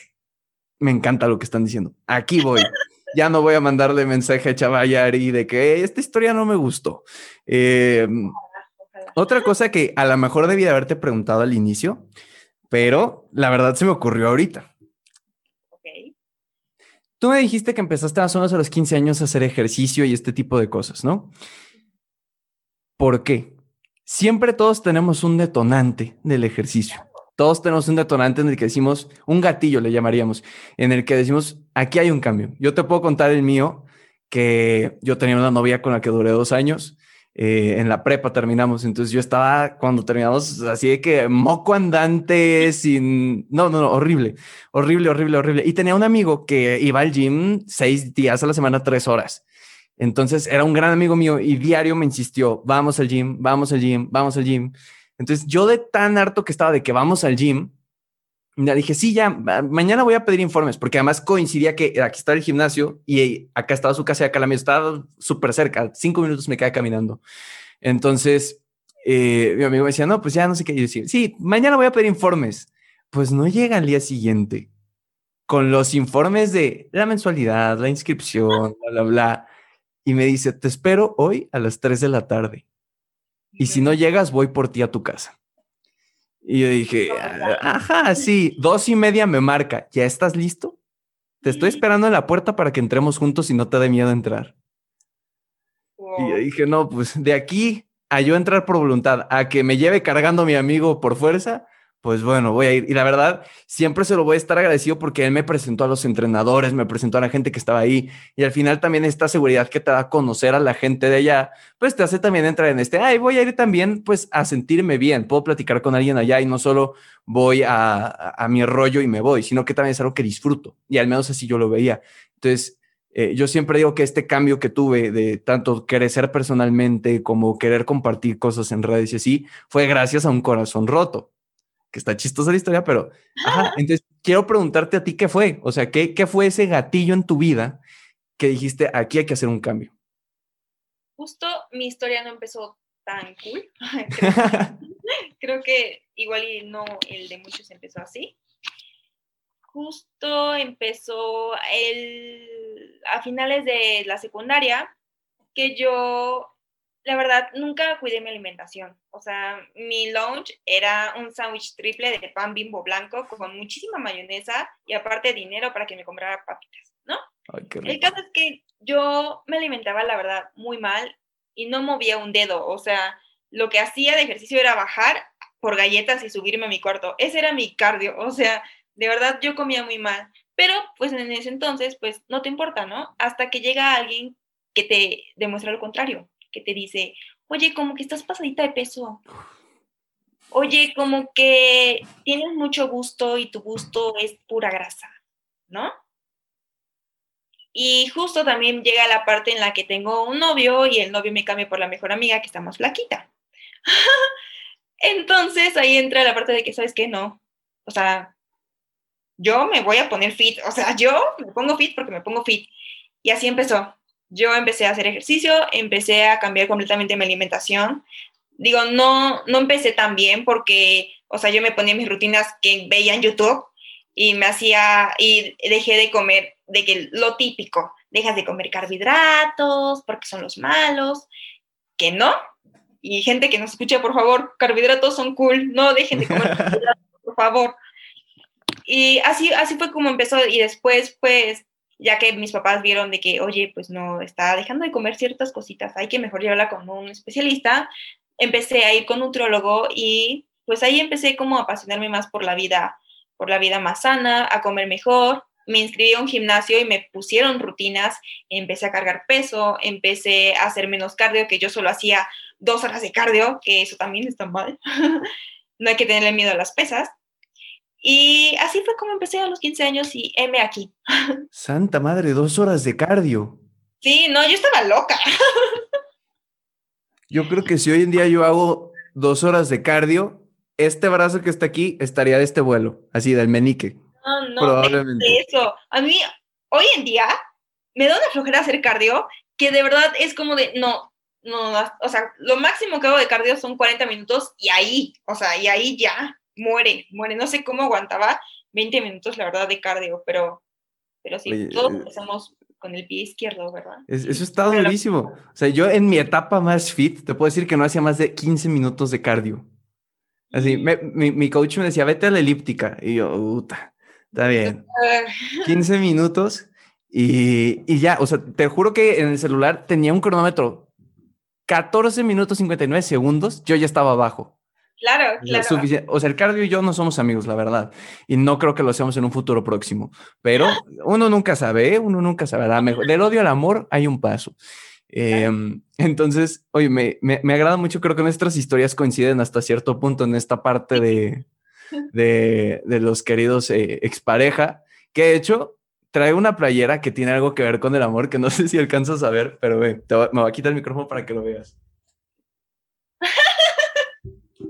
me encanta lo que están diciendo, aquí voy. Ya no voy a mandarle mensaje a Chavayari de que esta historia no me gustó. Em, otra cosa que a lo mejor debía haberte preguntado al inicio, pero la verdad se me ocurrió ahorita. Tú me dijiste que empezaste más o menos a los 15 años a hacer ejercicio y este tipo de cosas, ¿no? ¿Por qué? Siempre todos tenemos un detonante del ejercicio. Todos tenemos un detonante en el que decimos, un gatillo le llamaríamos, en el que decimos, aquí hay un cambio. Yo te puedo contar el mío, que yo tenía una novia con la que duré dos años. Eh, en la prepa terminamos, entonces yo estaba cuando terminamos así de que moco andante sin, no, no, no, horrible, horrible, horrible, horrible. Y tenía un amigo que iba al gym seis días a la semana, tres horas. Entonces era un gran amigo mío y diario me insistió, vamos al gym, vamos al gym, vamos al gym. Entonces yo de tan harto que estaba de que vamos al gym, le dije, sí, ya, mañana voy a pedir informes, porque además coincidía que aquí está el gimnasio y acá estaba su casa y acá la mía, estaba súper cerca, cinco minutos me quedé caminando. Entonces, eh, mi amigo me decía, no, pues ya no sé qué decir. Sí, mañana voy a pedir informes. Pues no llega al día siguiente con los informes de la mensualidad, la inscripción, bla, bla, bla y me dice, te espero hoy a las 3 de la tarde. Y si no llegas, voy por ti a tu casa. Y yo dije, ajá, sí, dos y media me marca, ¿ya estás listo? Te estoy esperando en la puerta para que entremos juntos y no te dé miedo entrar. Y yo dije, no, pues de aquí a yo entrar por voluntad, a que me lleve cargando mi amigo por fuerza, pues bueno, voy a ir. Y la verdad, siempre se lo voy a estar agradecido porque él me presentó a los entrenadores, me presentó a la gente que estaba ahí. Y al final también esta seguridad que te da conocer a la gente de allá, pues te hace también entrar en este, ay, voy a ir también pues a sentirme bien. Puedo platicar con alguien allá y no solo voy a, a, mi rollo y me voy, sino que también es algo que disfruto. Y al menos así yo lo veía. Entonces, eh, yo siempre digo que este cambio que tuve de tanto crecer personalmente como querer compartir cosas en redes y así, fue gracias a un corazón roto que está chistosa la historia, pero entonces quiero preguntarte a ti qué fue, o sea, ¿qué, qué fue ese gatillo en tu vida que dijiste, aquí hay que hacer un cambio? Justo mi historia no empezó tan cool. creo, que igual y no el de muchos empezó así. Justo empezó el, a finales de la secundaria que yo la verdad, nunca cuidé mi alimentación. O sea, mi lunch era un sándwich triple de pan bimbo blanco con muchísima mayonesa y aparte dinero para que me comprara papitas, ¿no? El caso es que yo me alimentaba, la verdad, muy mal y no movía un dedo. O sea, lo que hacía de ejercicio era bajar por galletas y subirme a mi cuarto. Ese era mi cardio. O sea, de verdad yo comía muy mal. Pero pues en ese entonces, pues no te importa, ¿no? Hasta que llega alguien que te demuestra lo contrario, que te dice, oye, como que estás pasadita de peso. Oye, como que tienes mucho gusto y tu gusto es pura grasa, ¿no? Y justo también llega la parte en la que tengo un novio y el novio me cambia por la mejor amiga que está más flaquita. Entonces ahí entra la parte de que, ¿sabes qué? No. O sea, yo me voy a poner fit. O sea, yo me pongo fit porque me pongo fit. Y así empezó. Yo empecé a hacer ejercicio, empecé a cambiar completamente mi alimentación. Digo, no, no empecé tan bien porque, o sea, yo me ponía mis rutinas que veía en YouTube y me hacía, y dejé de comer, de que lo típico, dejas de comer carbohidratos porque son los malos, que no. Y gente que nos escucha, por favor, carbohidratos son cool, no dejen de comer carbohidratos, por favor. Y así, así fue como empezó y después, pues, ya que mis papás vieron de que, oye, pues no, está dejando de comer ciertas cositas, hay que mejor llevarla con un especialista, empecé a ir con un nutriólogo y pues ahí empecé como a apasionarme más por la vida por la vida más sana, a comer mejor. Me inscribí a un gimnasio y me pusieron rutinas, empecé a cargar peso, empecé a hacer menos cardio, que yo solo hacía dos horas de cardio, que eso también está mal. no hay que tenerle miedo a las pesas. Y así fue como empecé a los 15 años y M aquí. Santa madre, dos horas de cardio. Sí, no, yo estaba loca. yo creo que si hoy en día yo hago dos horas de cardio, este brazo que está aquí estaría de este vuelo, así del menique. No, no, probablemente. eso. A mí, hoy en día, me da una flojera hacer cardio que de verdad es como de, no, no, o sea, lo máximo que hago de cardio son 40 minutos y ahí, o sea, y ahí ya muere, muere. No sé cómo aguantaba 20 minutos, la verdad, de cardio, pero, pero sí, todos eh, empezamos con el pie izquierdo, ¿verdad? eso está durísimo. O sea, yo en mi etapa más fit, te puedo decir que no hacía más de 15 minutos de cardio. Así, mi, mi, coach me decía, vete a la elíptica. Y yo, puta, está bien. 15 minutos y, y, ya, o sea, te juro que en el celular tenía un cronómetro 14 minutos 59 segundos, yo ya estaba abajo. Claro, claro. O sea, el cardio y yo no somos amigos, la verdad. Y no creo que lo seamos en un futuro próximo. Pero uno nunca sabe, ¿eh? uno nunca sabe. Mejor. Del odio al amor hay un paso. Em, entonces, oye, me, me, agrada mucho, creo que nuestras historias coinciden hasta cierto punto en esta parte de, de, de los queridos eh, expareja, que de hecho trae una playera que tiene algo que ver con el amor, que no sé si alcanzas a ver, pero ve, me voy a quitar el micrófono para que lo veas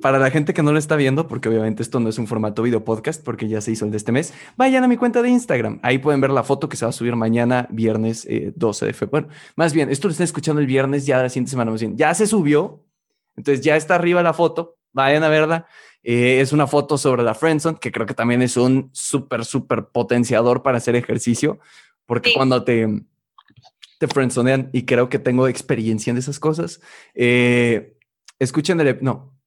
para la gente que no lo está viendo, porque obviamente esto no es un formato video podcast, porque ya se hizo el de este mes, vayan a mi cuenta de Instagram. Ahí pueden ver la foto que se va a subir mañana, viernes 12 eh, de febrero. Bueno, más bien, esto lo están escuchando el viernes, ya la siguiente semana, más bien, ya se subió. Entonces ya está arriba la foto, vayan a verla. Eh, es una foto sobre la Friendzone, que creo que también es un súper, súper potenciador para hacer ejercicio, porque cuando te, te friendzonean, y creo que tengo experiencia en esas cosas, eh, escuchen el, no,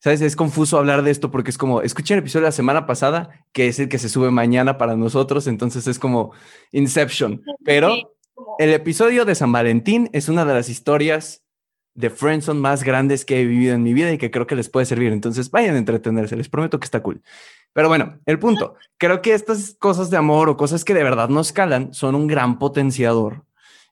¿Sabes? Es confuso hablar de esto porque es como, escuché el episodio de la semana pasada, que es el que se sube mañana para nosotros, entonces es como Inception. Pero el episodio de San Valentín es una de las historias de Friendzone más grandes que he vivido en mi vida y que creo que les puede servir. Entonces vayan a entretenerse, les prometo que está cool. Pero bueno, el punto, creo que estas cosas de amor o cosas que de verdad nos calan son un gran potenciador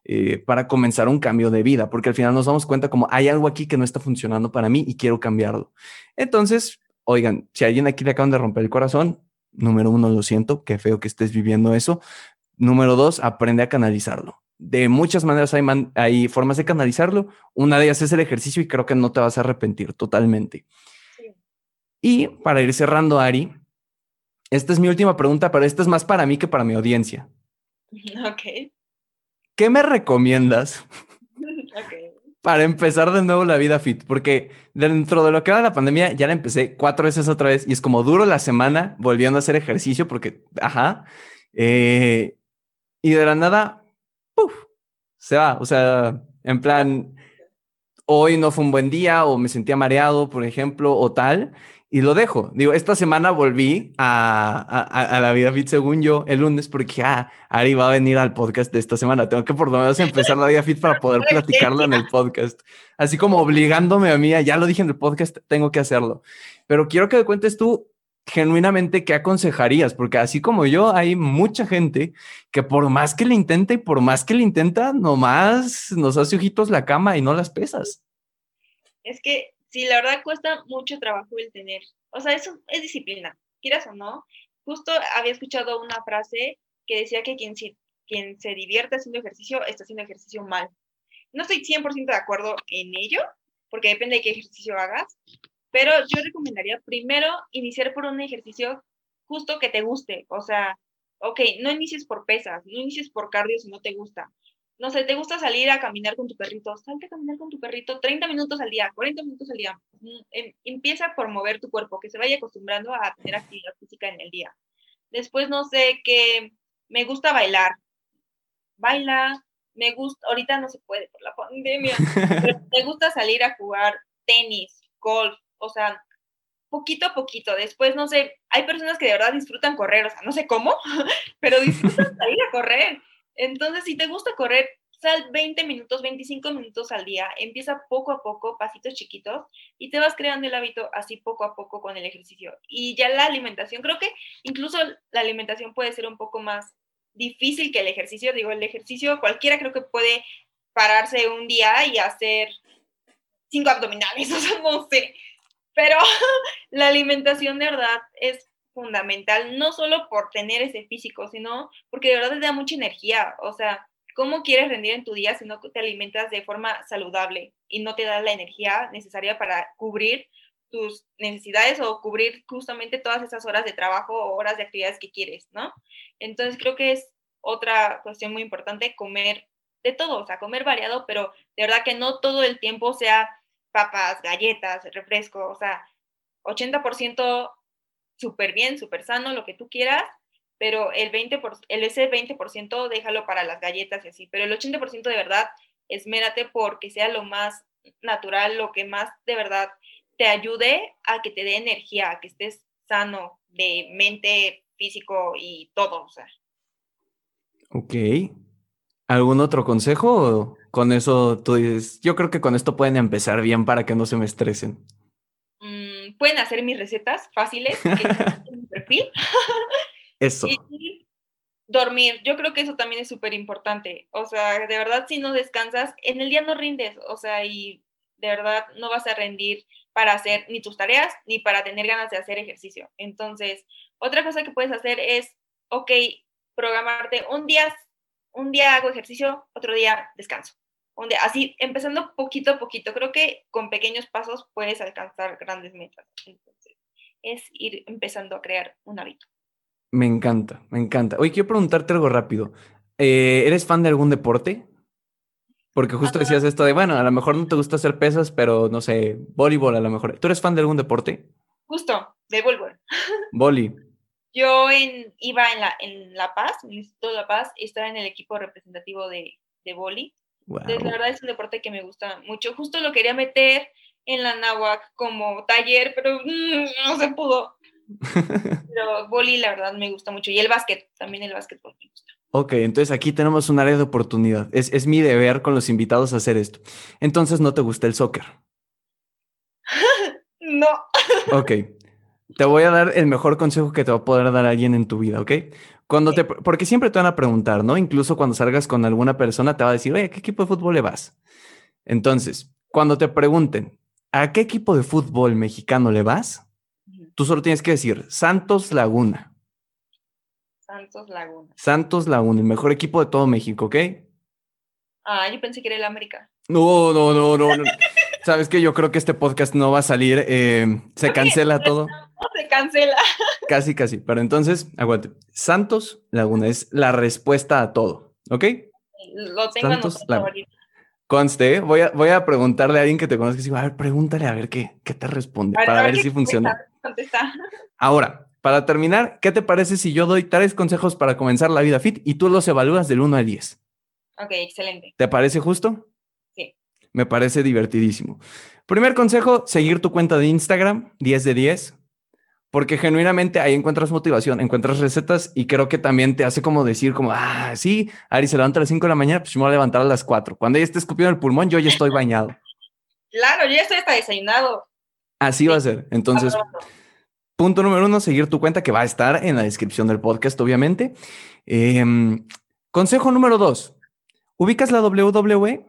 eh, para comenzar un cambio de vida, porque al final nos damos cuenta como hay algo aquí que no está funcionando para mí y quiero cambiarlo. Entonces, oigan, si a alguien aquí le acaban de romper el corazón, número uno, lo siento, qué feo que estés viviendo eso. Número dos, aprende a canalizarlo. De muchas maneras hay, hay formas de canalizarlo. Una de ellas es el ejercicio y creo que no te vas a arrepentir totalmente. Y para ir cerrando, Ari, esta es mi última pregunta, pero esta es más para mí que para mi audiencia. Ok. ¿Qué me recomiendas para empezar de nuevo la vida fit? Porque dentro de lo que era la pandemia ya la empecé cuatro veces otra vez y es como duro la semana volviendo a hacer ejercicio porque, ajá, eh, y de la nada, se va, o sea, en plan, hoy no fue un buen día o me sentía mareado, por ejemplo, o tal, y lo dejo. Digo, esta semana volví a, la vida fit según yo el lunes porque ah, Ari va a venir al podcast de esta semana. Tengo que por lo menos empezar la vida fit para poder platicarlo en el podcast. Así como obligándome a mí, ya lo dije en el podcast, tengo que hacerlo. Pero quiero que me cuentes tú genuinamente qué aconsejarías, porque así como yo, hay mucha gente que por más que le intenta y por más que le intenta, nomás nos hace ojitos la cama y no las pesas. Es que sí, la verdad cuesta mucho trabajo el tener, o sea, eso es disciplina, quieras o no. Justo había escuchado una frase que decía que quien, quien se divierte haciendo ejercicio está haciendo ejercicio mal. No estoy 100% de acuerdo en ello, porque depende de qué ejercicio hagas, pero yo recomendaría primero iniciar por un ejercicio justo que te guste. O sea, ok, no inicies por pesas, no inicies por cardio si no te gusta. No sé, ¿te gusta salir a caminar con tu perrito? Salte a caminar con tu perrito 30 minutos al día, 40 minutos al día. Mm, em, empieza por mover tu cuerpo, que se vaya acostumbrando a tener actividad física en el día. Después, no sé, que me gusta bailar. Baila, me gusta, ahorita no se puede por la pandemia, pero me gusta salir a jugar tenis, golf, o sea, poquito a poquito. Después, no sé, hay personas que de verdad disfrutan correr, o sea, no sé cómo, pero disfrutan salir a correr. Entonces, si te gusta correr, sal 20 minutos, 25 minutos al día, empieza poco a poco, pasitos chiquitos, y te vas creando el hábito así poco a poco con el ejercicio. Y ya la alimentación, creo que incluso la alimentación puede ser un poco más difícil que el ejercicio. Digo, el ejercicio cualquiera creo que puede pararse un día y hacer cinco abdominales, o sea, no sé. Pero la alimentación de verdad es fundamental, no solo por tener ese físico, sino porque de verdad te da mucha energía. O sea, ¿cómo quieres rendir en tu día si no te alimentas de forma saludable y no te da la energía necesaria para cubrir tus necesidades o cubrir justamente todas esas horas de trabajo o horas de actividades que quieres, ¿no? Entonces creo que es otra cuestión muy importante comer de todo, o sea, comer variado, pero de verdad que no todo el tiempo sea papas, galletas, refresco, o sea, 80% súper bien, súper sano, lo que tú quieras, pero el 20%, el ese 20% déjalo para las galletas y así, pero el 80% de verdad, esmérate porque sea lo más natural, lo que más de verdad te ayude a que te dé energía, a que estés sano de mente, físico y todo, o sea. Ok. ¿Algún otro consejo? con eso tú dices, yo creo que con esto pueden empezar bien para que no se me estresen. Mm, pueden hacer mis recetas fáciles en mi perfil. Eso. Y dormir, yo creo que eso también es súper importante. O sea, de verdad, si no descansas, en el día no rindes, o sea, y de verdad no vas a rendir para hacer ni tus tareas ni para tener ganas de hacer ejercicio. Entonces, otra cosa que puedes hacer es, ok, programarte un día, un día hago ejercicio, otro día descanso así, empezando poquito a poquito, creo que con pequeños pasos puedes alcanzar grandes metas. Entonces, es ir empezando a crear un hábito. Me encanta, me encanta. Oye, quiero preguntarte algo rápido. Eh, ¿Eres fan de algún deporte? Porque justo decías esto de, bueno, a lo mejor no te gusta hacer pesas, pero no sé, voleibol a lo mejor. ¿Tú eres fan de algún deporte? Justo, de voleibol. Boli. Yo en, iba en La, en la Paz, en el Instituto de La Paz, estaba en el equipo representativo de, de boli la verdad es un deporte que me gusta mucho. Justo lo quería meter en la náhuac como taller, pero mm, no se pudo. pero boli, la verdad, me gusta mucho. Y el básquet, también el básquetbol me gusta. Ok, entonces aquí tenemos un área de oportunidad. Es, es mi deber con los invitados hacer esto. Entonces, ¿no te gusta el soccer? no. ok. Te voy a dar el mejor consejo que te va a poder dar alguien en tu vida, ¿ok? Cuando te, porque siempre te van a preguntar, ¿no? Incluso cuando salgas con alguna persona te va a decir, oye, ¿a qué equipo de fútbol le vas? Entonces, cuando te pregunten, ¿a qué equipo de fútbol mexicano le vas? Tú solo tienes que decir Santos Laguna. Santos Laguna. Santos Laguna, el mejor equipo de todo México, ¿ok? Ah, yo pensé que era el América. No, no, no, no. Sabes que yo creo que este podcast no va a salir, eh, se cancela todo. Se cancela. Casi, casi. Pero entonces, aguante. Santos Laguna es la respuesta a todo, ¿ok? Lo tengo Santos Conste, voy a, voy a preguntarle a alguien que te conozca. a ver, pregúntale a ver qué, qué te responde para ver, si funciona. Ahora, para terminar, ¿qué te parece si yo doy tres consejos para comenzar la vida fit y tú los evalúas del 1 al 10? Ok, excelente. ¿Te parece justo? Sí. Me parece divertidísimo. Primer consejo, seguir tu cuenta de Instagram, 10 de 10 porque genuinamente ahí encuentras motivación, encuentras recetas y creo que también te hace como decir como, ah, sí, Ari se levanta a las 5 de la mañana, pues yo me voy a levantar a las 4. Cuando ella esté escupiendo el pulmón, yo ya estoy bañado. Claro, yo ya estoy hasta desayunado. Así va a ser. Entonces, punto número uno, seguir tu cuenta que va a estar en la descripción del podcast, obviamente. Em, consejo número dos, ¿ubicas la WWE?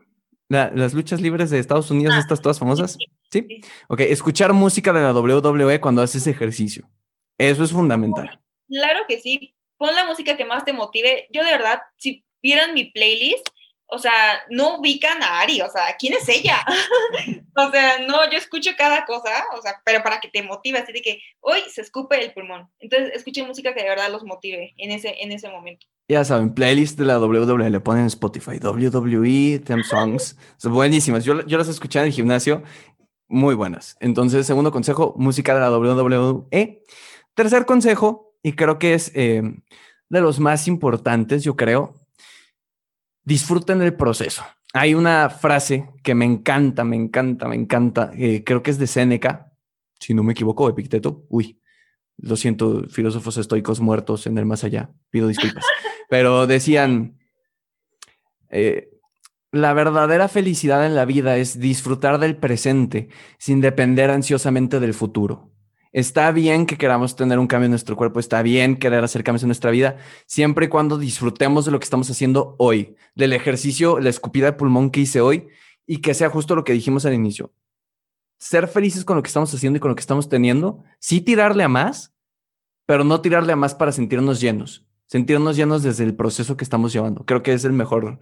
Las luchas libres de Estados Unidos, ah, estas todas famosas. ¿Sí? Ok, escuchar música de la WWE cuando haces ejercicio. Eso es fundamental. Claro que sí. Pon la música que más te motive. Yo de verdad, si vieran mi playlist, o sea, no ubican a Ari, o sea, ¿quién es ella? o sea, no, yo escucho cada cosa, o sea, pero para que te motive, así de que hoy se escupe el pulmón. Entonces, escuchen música que de verdad los motive en ese, en ese momento. Ya saben, playlist de la WWE, le ponen Spotify, WWE, Them Songs, son buenísimas. Yo, yo las escuché en el gimnasio, muy buenas. Entonces, segundo consejo, música de la WWE. Tercer consejo, y creo que es eh, de los más importantes, yo creo, disfruten el proceso. Hay una frase que me encanta, me encanta, me encanta. Eh, creo que es de Séneca, si no me equivoco, Epicteto. Uy, lo siento, filósofos estoicos muertos en el más allá. Pido disculpas. Pero decían, eh, la verdadera felicidad en la vida es disfrutar del presente sin depender ansiosamente del futuro. Está bien que queramos tener un cambio en nuestro cuerpo, está bien querer hacer cambios en nuestra vida, siempre y cuando disfrutemos de lo que estamos haciendo hoy, del ejercicio, la escupida de pulmón que hice hoy y que sea justo lo que dijimos al inicio. Ser felices con lo que estamos haciendo y con lo que estamos teniendo, sí tirarle a más, pero no tirarle a más para sentirnos llenos, sentirnos llenos desde el proceso que estamos llevando. Creo que es el mejor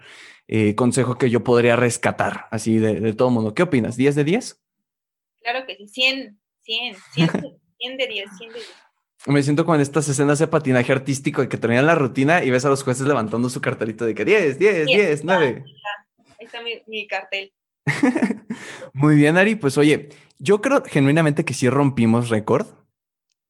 eh, consejo que yo podría rescatar así de, de todo mundo. ¿Qué opinas? ¿10 de 10? Claro que sí, 100. 100, 100, 100 de 10, 100 de 10. Me siento como en estas escenas de patinaje artístico de que terminan la rutina y ves a los jueces levantando su cartelito de que 10, 10, 10, 9. Ahí está mi, mi cartel. muy bien, Ari. Pues oye, yo creo genuinamente que sí rompimos récord.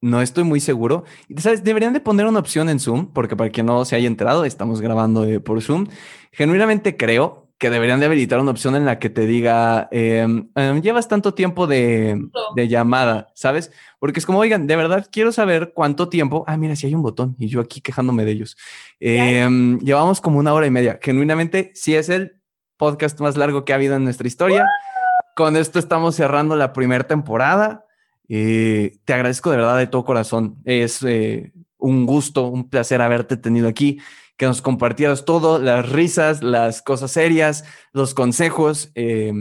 No estoy muy seguro. ¿Sabes? Deberían de poner una opción en Zoom, porque para quien no se haya enterado, estamos grabando eh, por Zoom. Genuinamente creo que deberían de habilitar una opción en la que te diga, em, em, llevas tanto tiempo de, llamada, ¿sabes? Porque es como, oigan, de verdad quiero saber cuánto tiempo. Ah, mira, si hay un botón y yo aquí quejándome de ellos. Em, llevamos como una hora y media. Genuinamente, sí es el podcast más largo que ha habido en nuestra historia. Con esto estamos cerrando la primera temporada. Eh, te agradezco de verdad de todo corazón. Es eh, un gusto, un placer haberte tenido aquí que nos compartieras todo, las risas, las cosas serias, los consejos. Eh,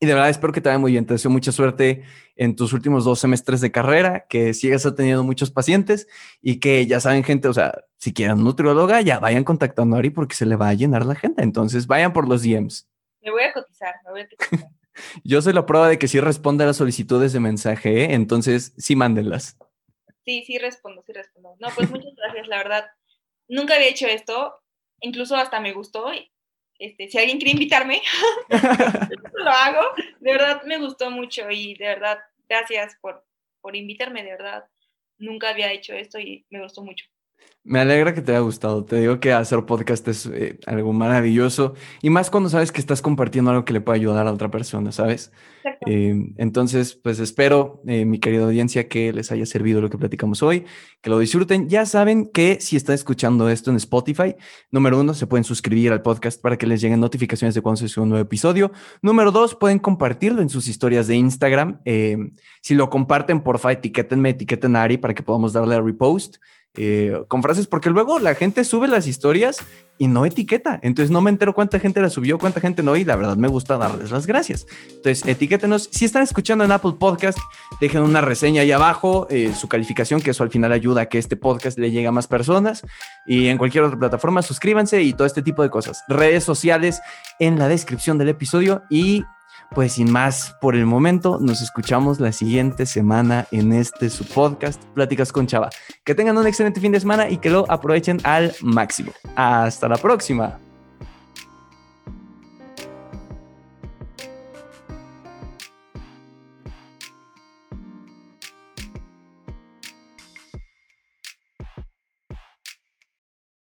y de verdad espero que te vaya muy bien. Te deseo mucha suerte en tus últimos dos semestres de carrera, que sigas teniendo muchos pacientes y que ya saben, gente, o sea, si quieren nutrióloga, ya vayan contactando a Ari porque se le va a llenar la agenda. Entonces vayan por los DMs. Me voy a cotizar, me voy a cotizar. Yo soy la prueba de que sí responde a las solicitudes de mensaje, ¿eh? entonces sí mándenlas. Sí, sí respondo, sí respondo. No, pues muchas gracias, la verdad nunca había hecho esto, incluso hasta me gustó. Este, si alguien quiere invitarme, lo hago. De verdad me gustó mucho y de verdad, gracias por, por invitarme, de verdad. Nunca había hecho esto y me gustó mucho. Me alegra que te haya gustado. Te digo que hacer podcast es eh, algo maravilloso y más cuando sabes que estás compartiendo algo que le puede ayudar a otra persona, ¿sabes? Eh, entonces, pues espero, eh, mi querida audiencia, que les haya servido lo que platicamos hoy, que lo disfruten. Ya saben que si están escuchando esto en Spotify, número uno, se pueden suscribir al podcast para que les lleguen notificaciones de cuando se sube un nuevo episodio. Número dos, pueden compartirlo en sus historias de Instagram. si lo comparten, porfa, etiquétenme, etiqueten a Ari para que podamos darle a repost. Eh, con frases, porque luego la gente sube las historias y no etiqueta. Entonces no me entero cuánta gente la subió, cuánta gente no, y la verdad me gusta darles las gracias. Entonces etiquétenos. Si están escuchando en Apple Podcast, dejen una reseña ahí abajo, eh, su calificación, que eso al final ayuda a que este podcast le llegue a más personas. Y en cualquier otra plataforma, suscríbanse y todo este tipo de cosas. Redes sociales en la descripción del episodio y pues sin más por el momento, nos escuchamos la siguiente semana en este su podcast, Pláticas con Chava. Que tengan un excelente fin de semana y que lo aprovechen al máximo. Hasta la próxima.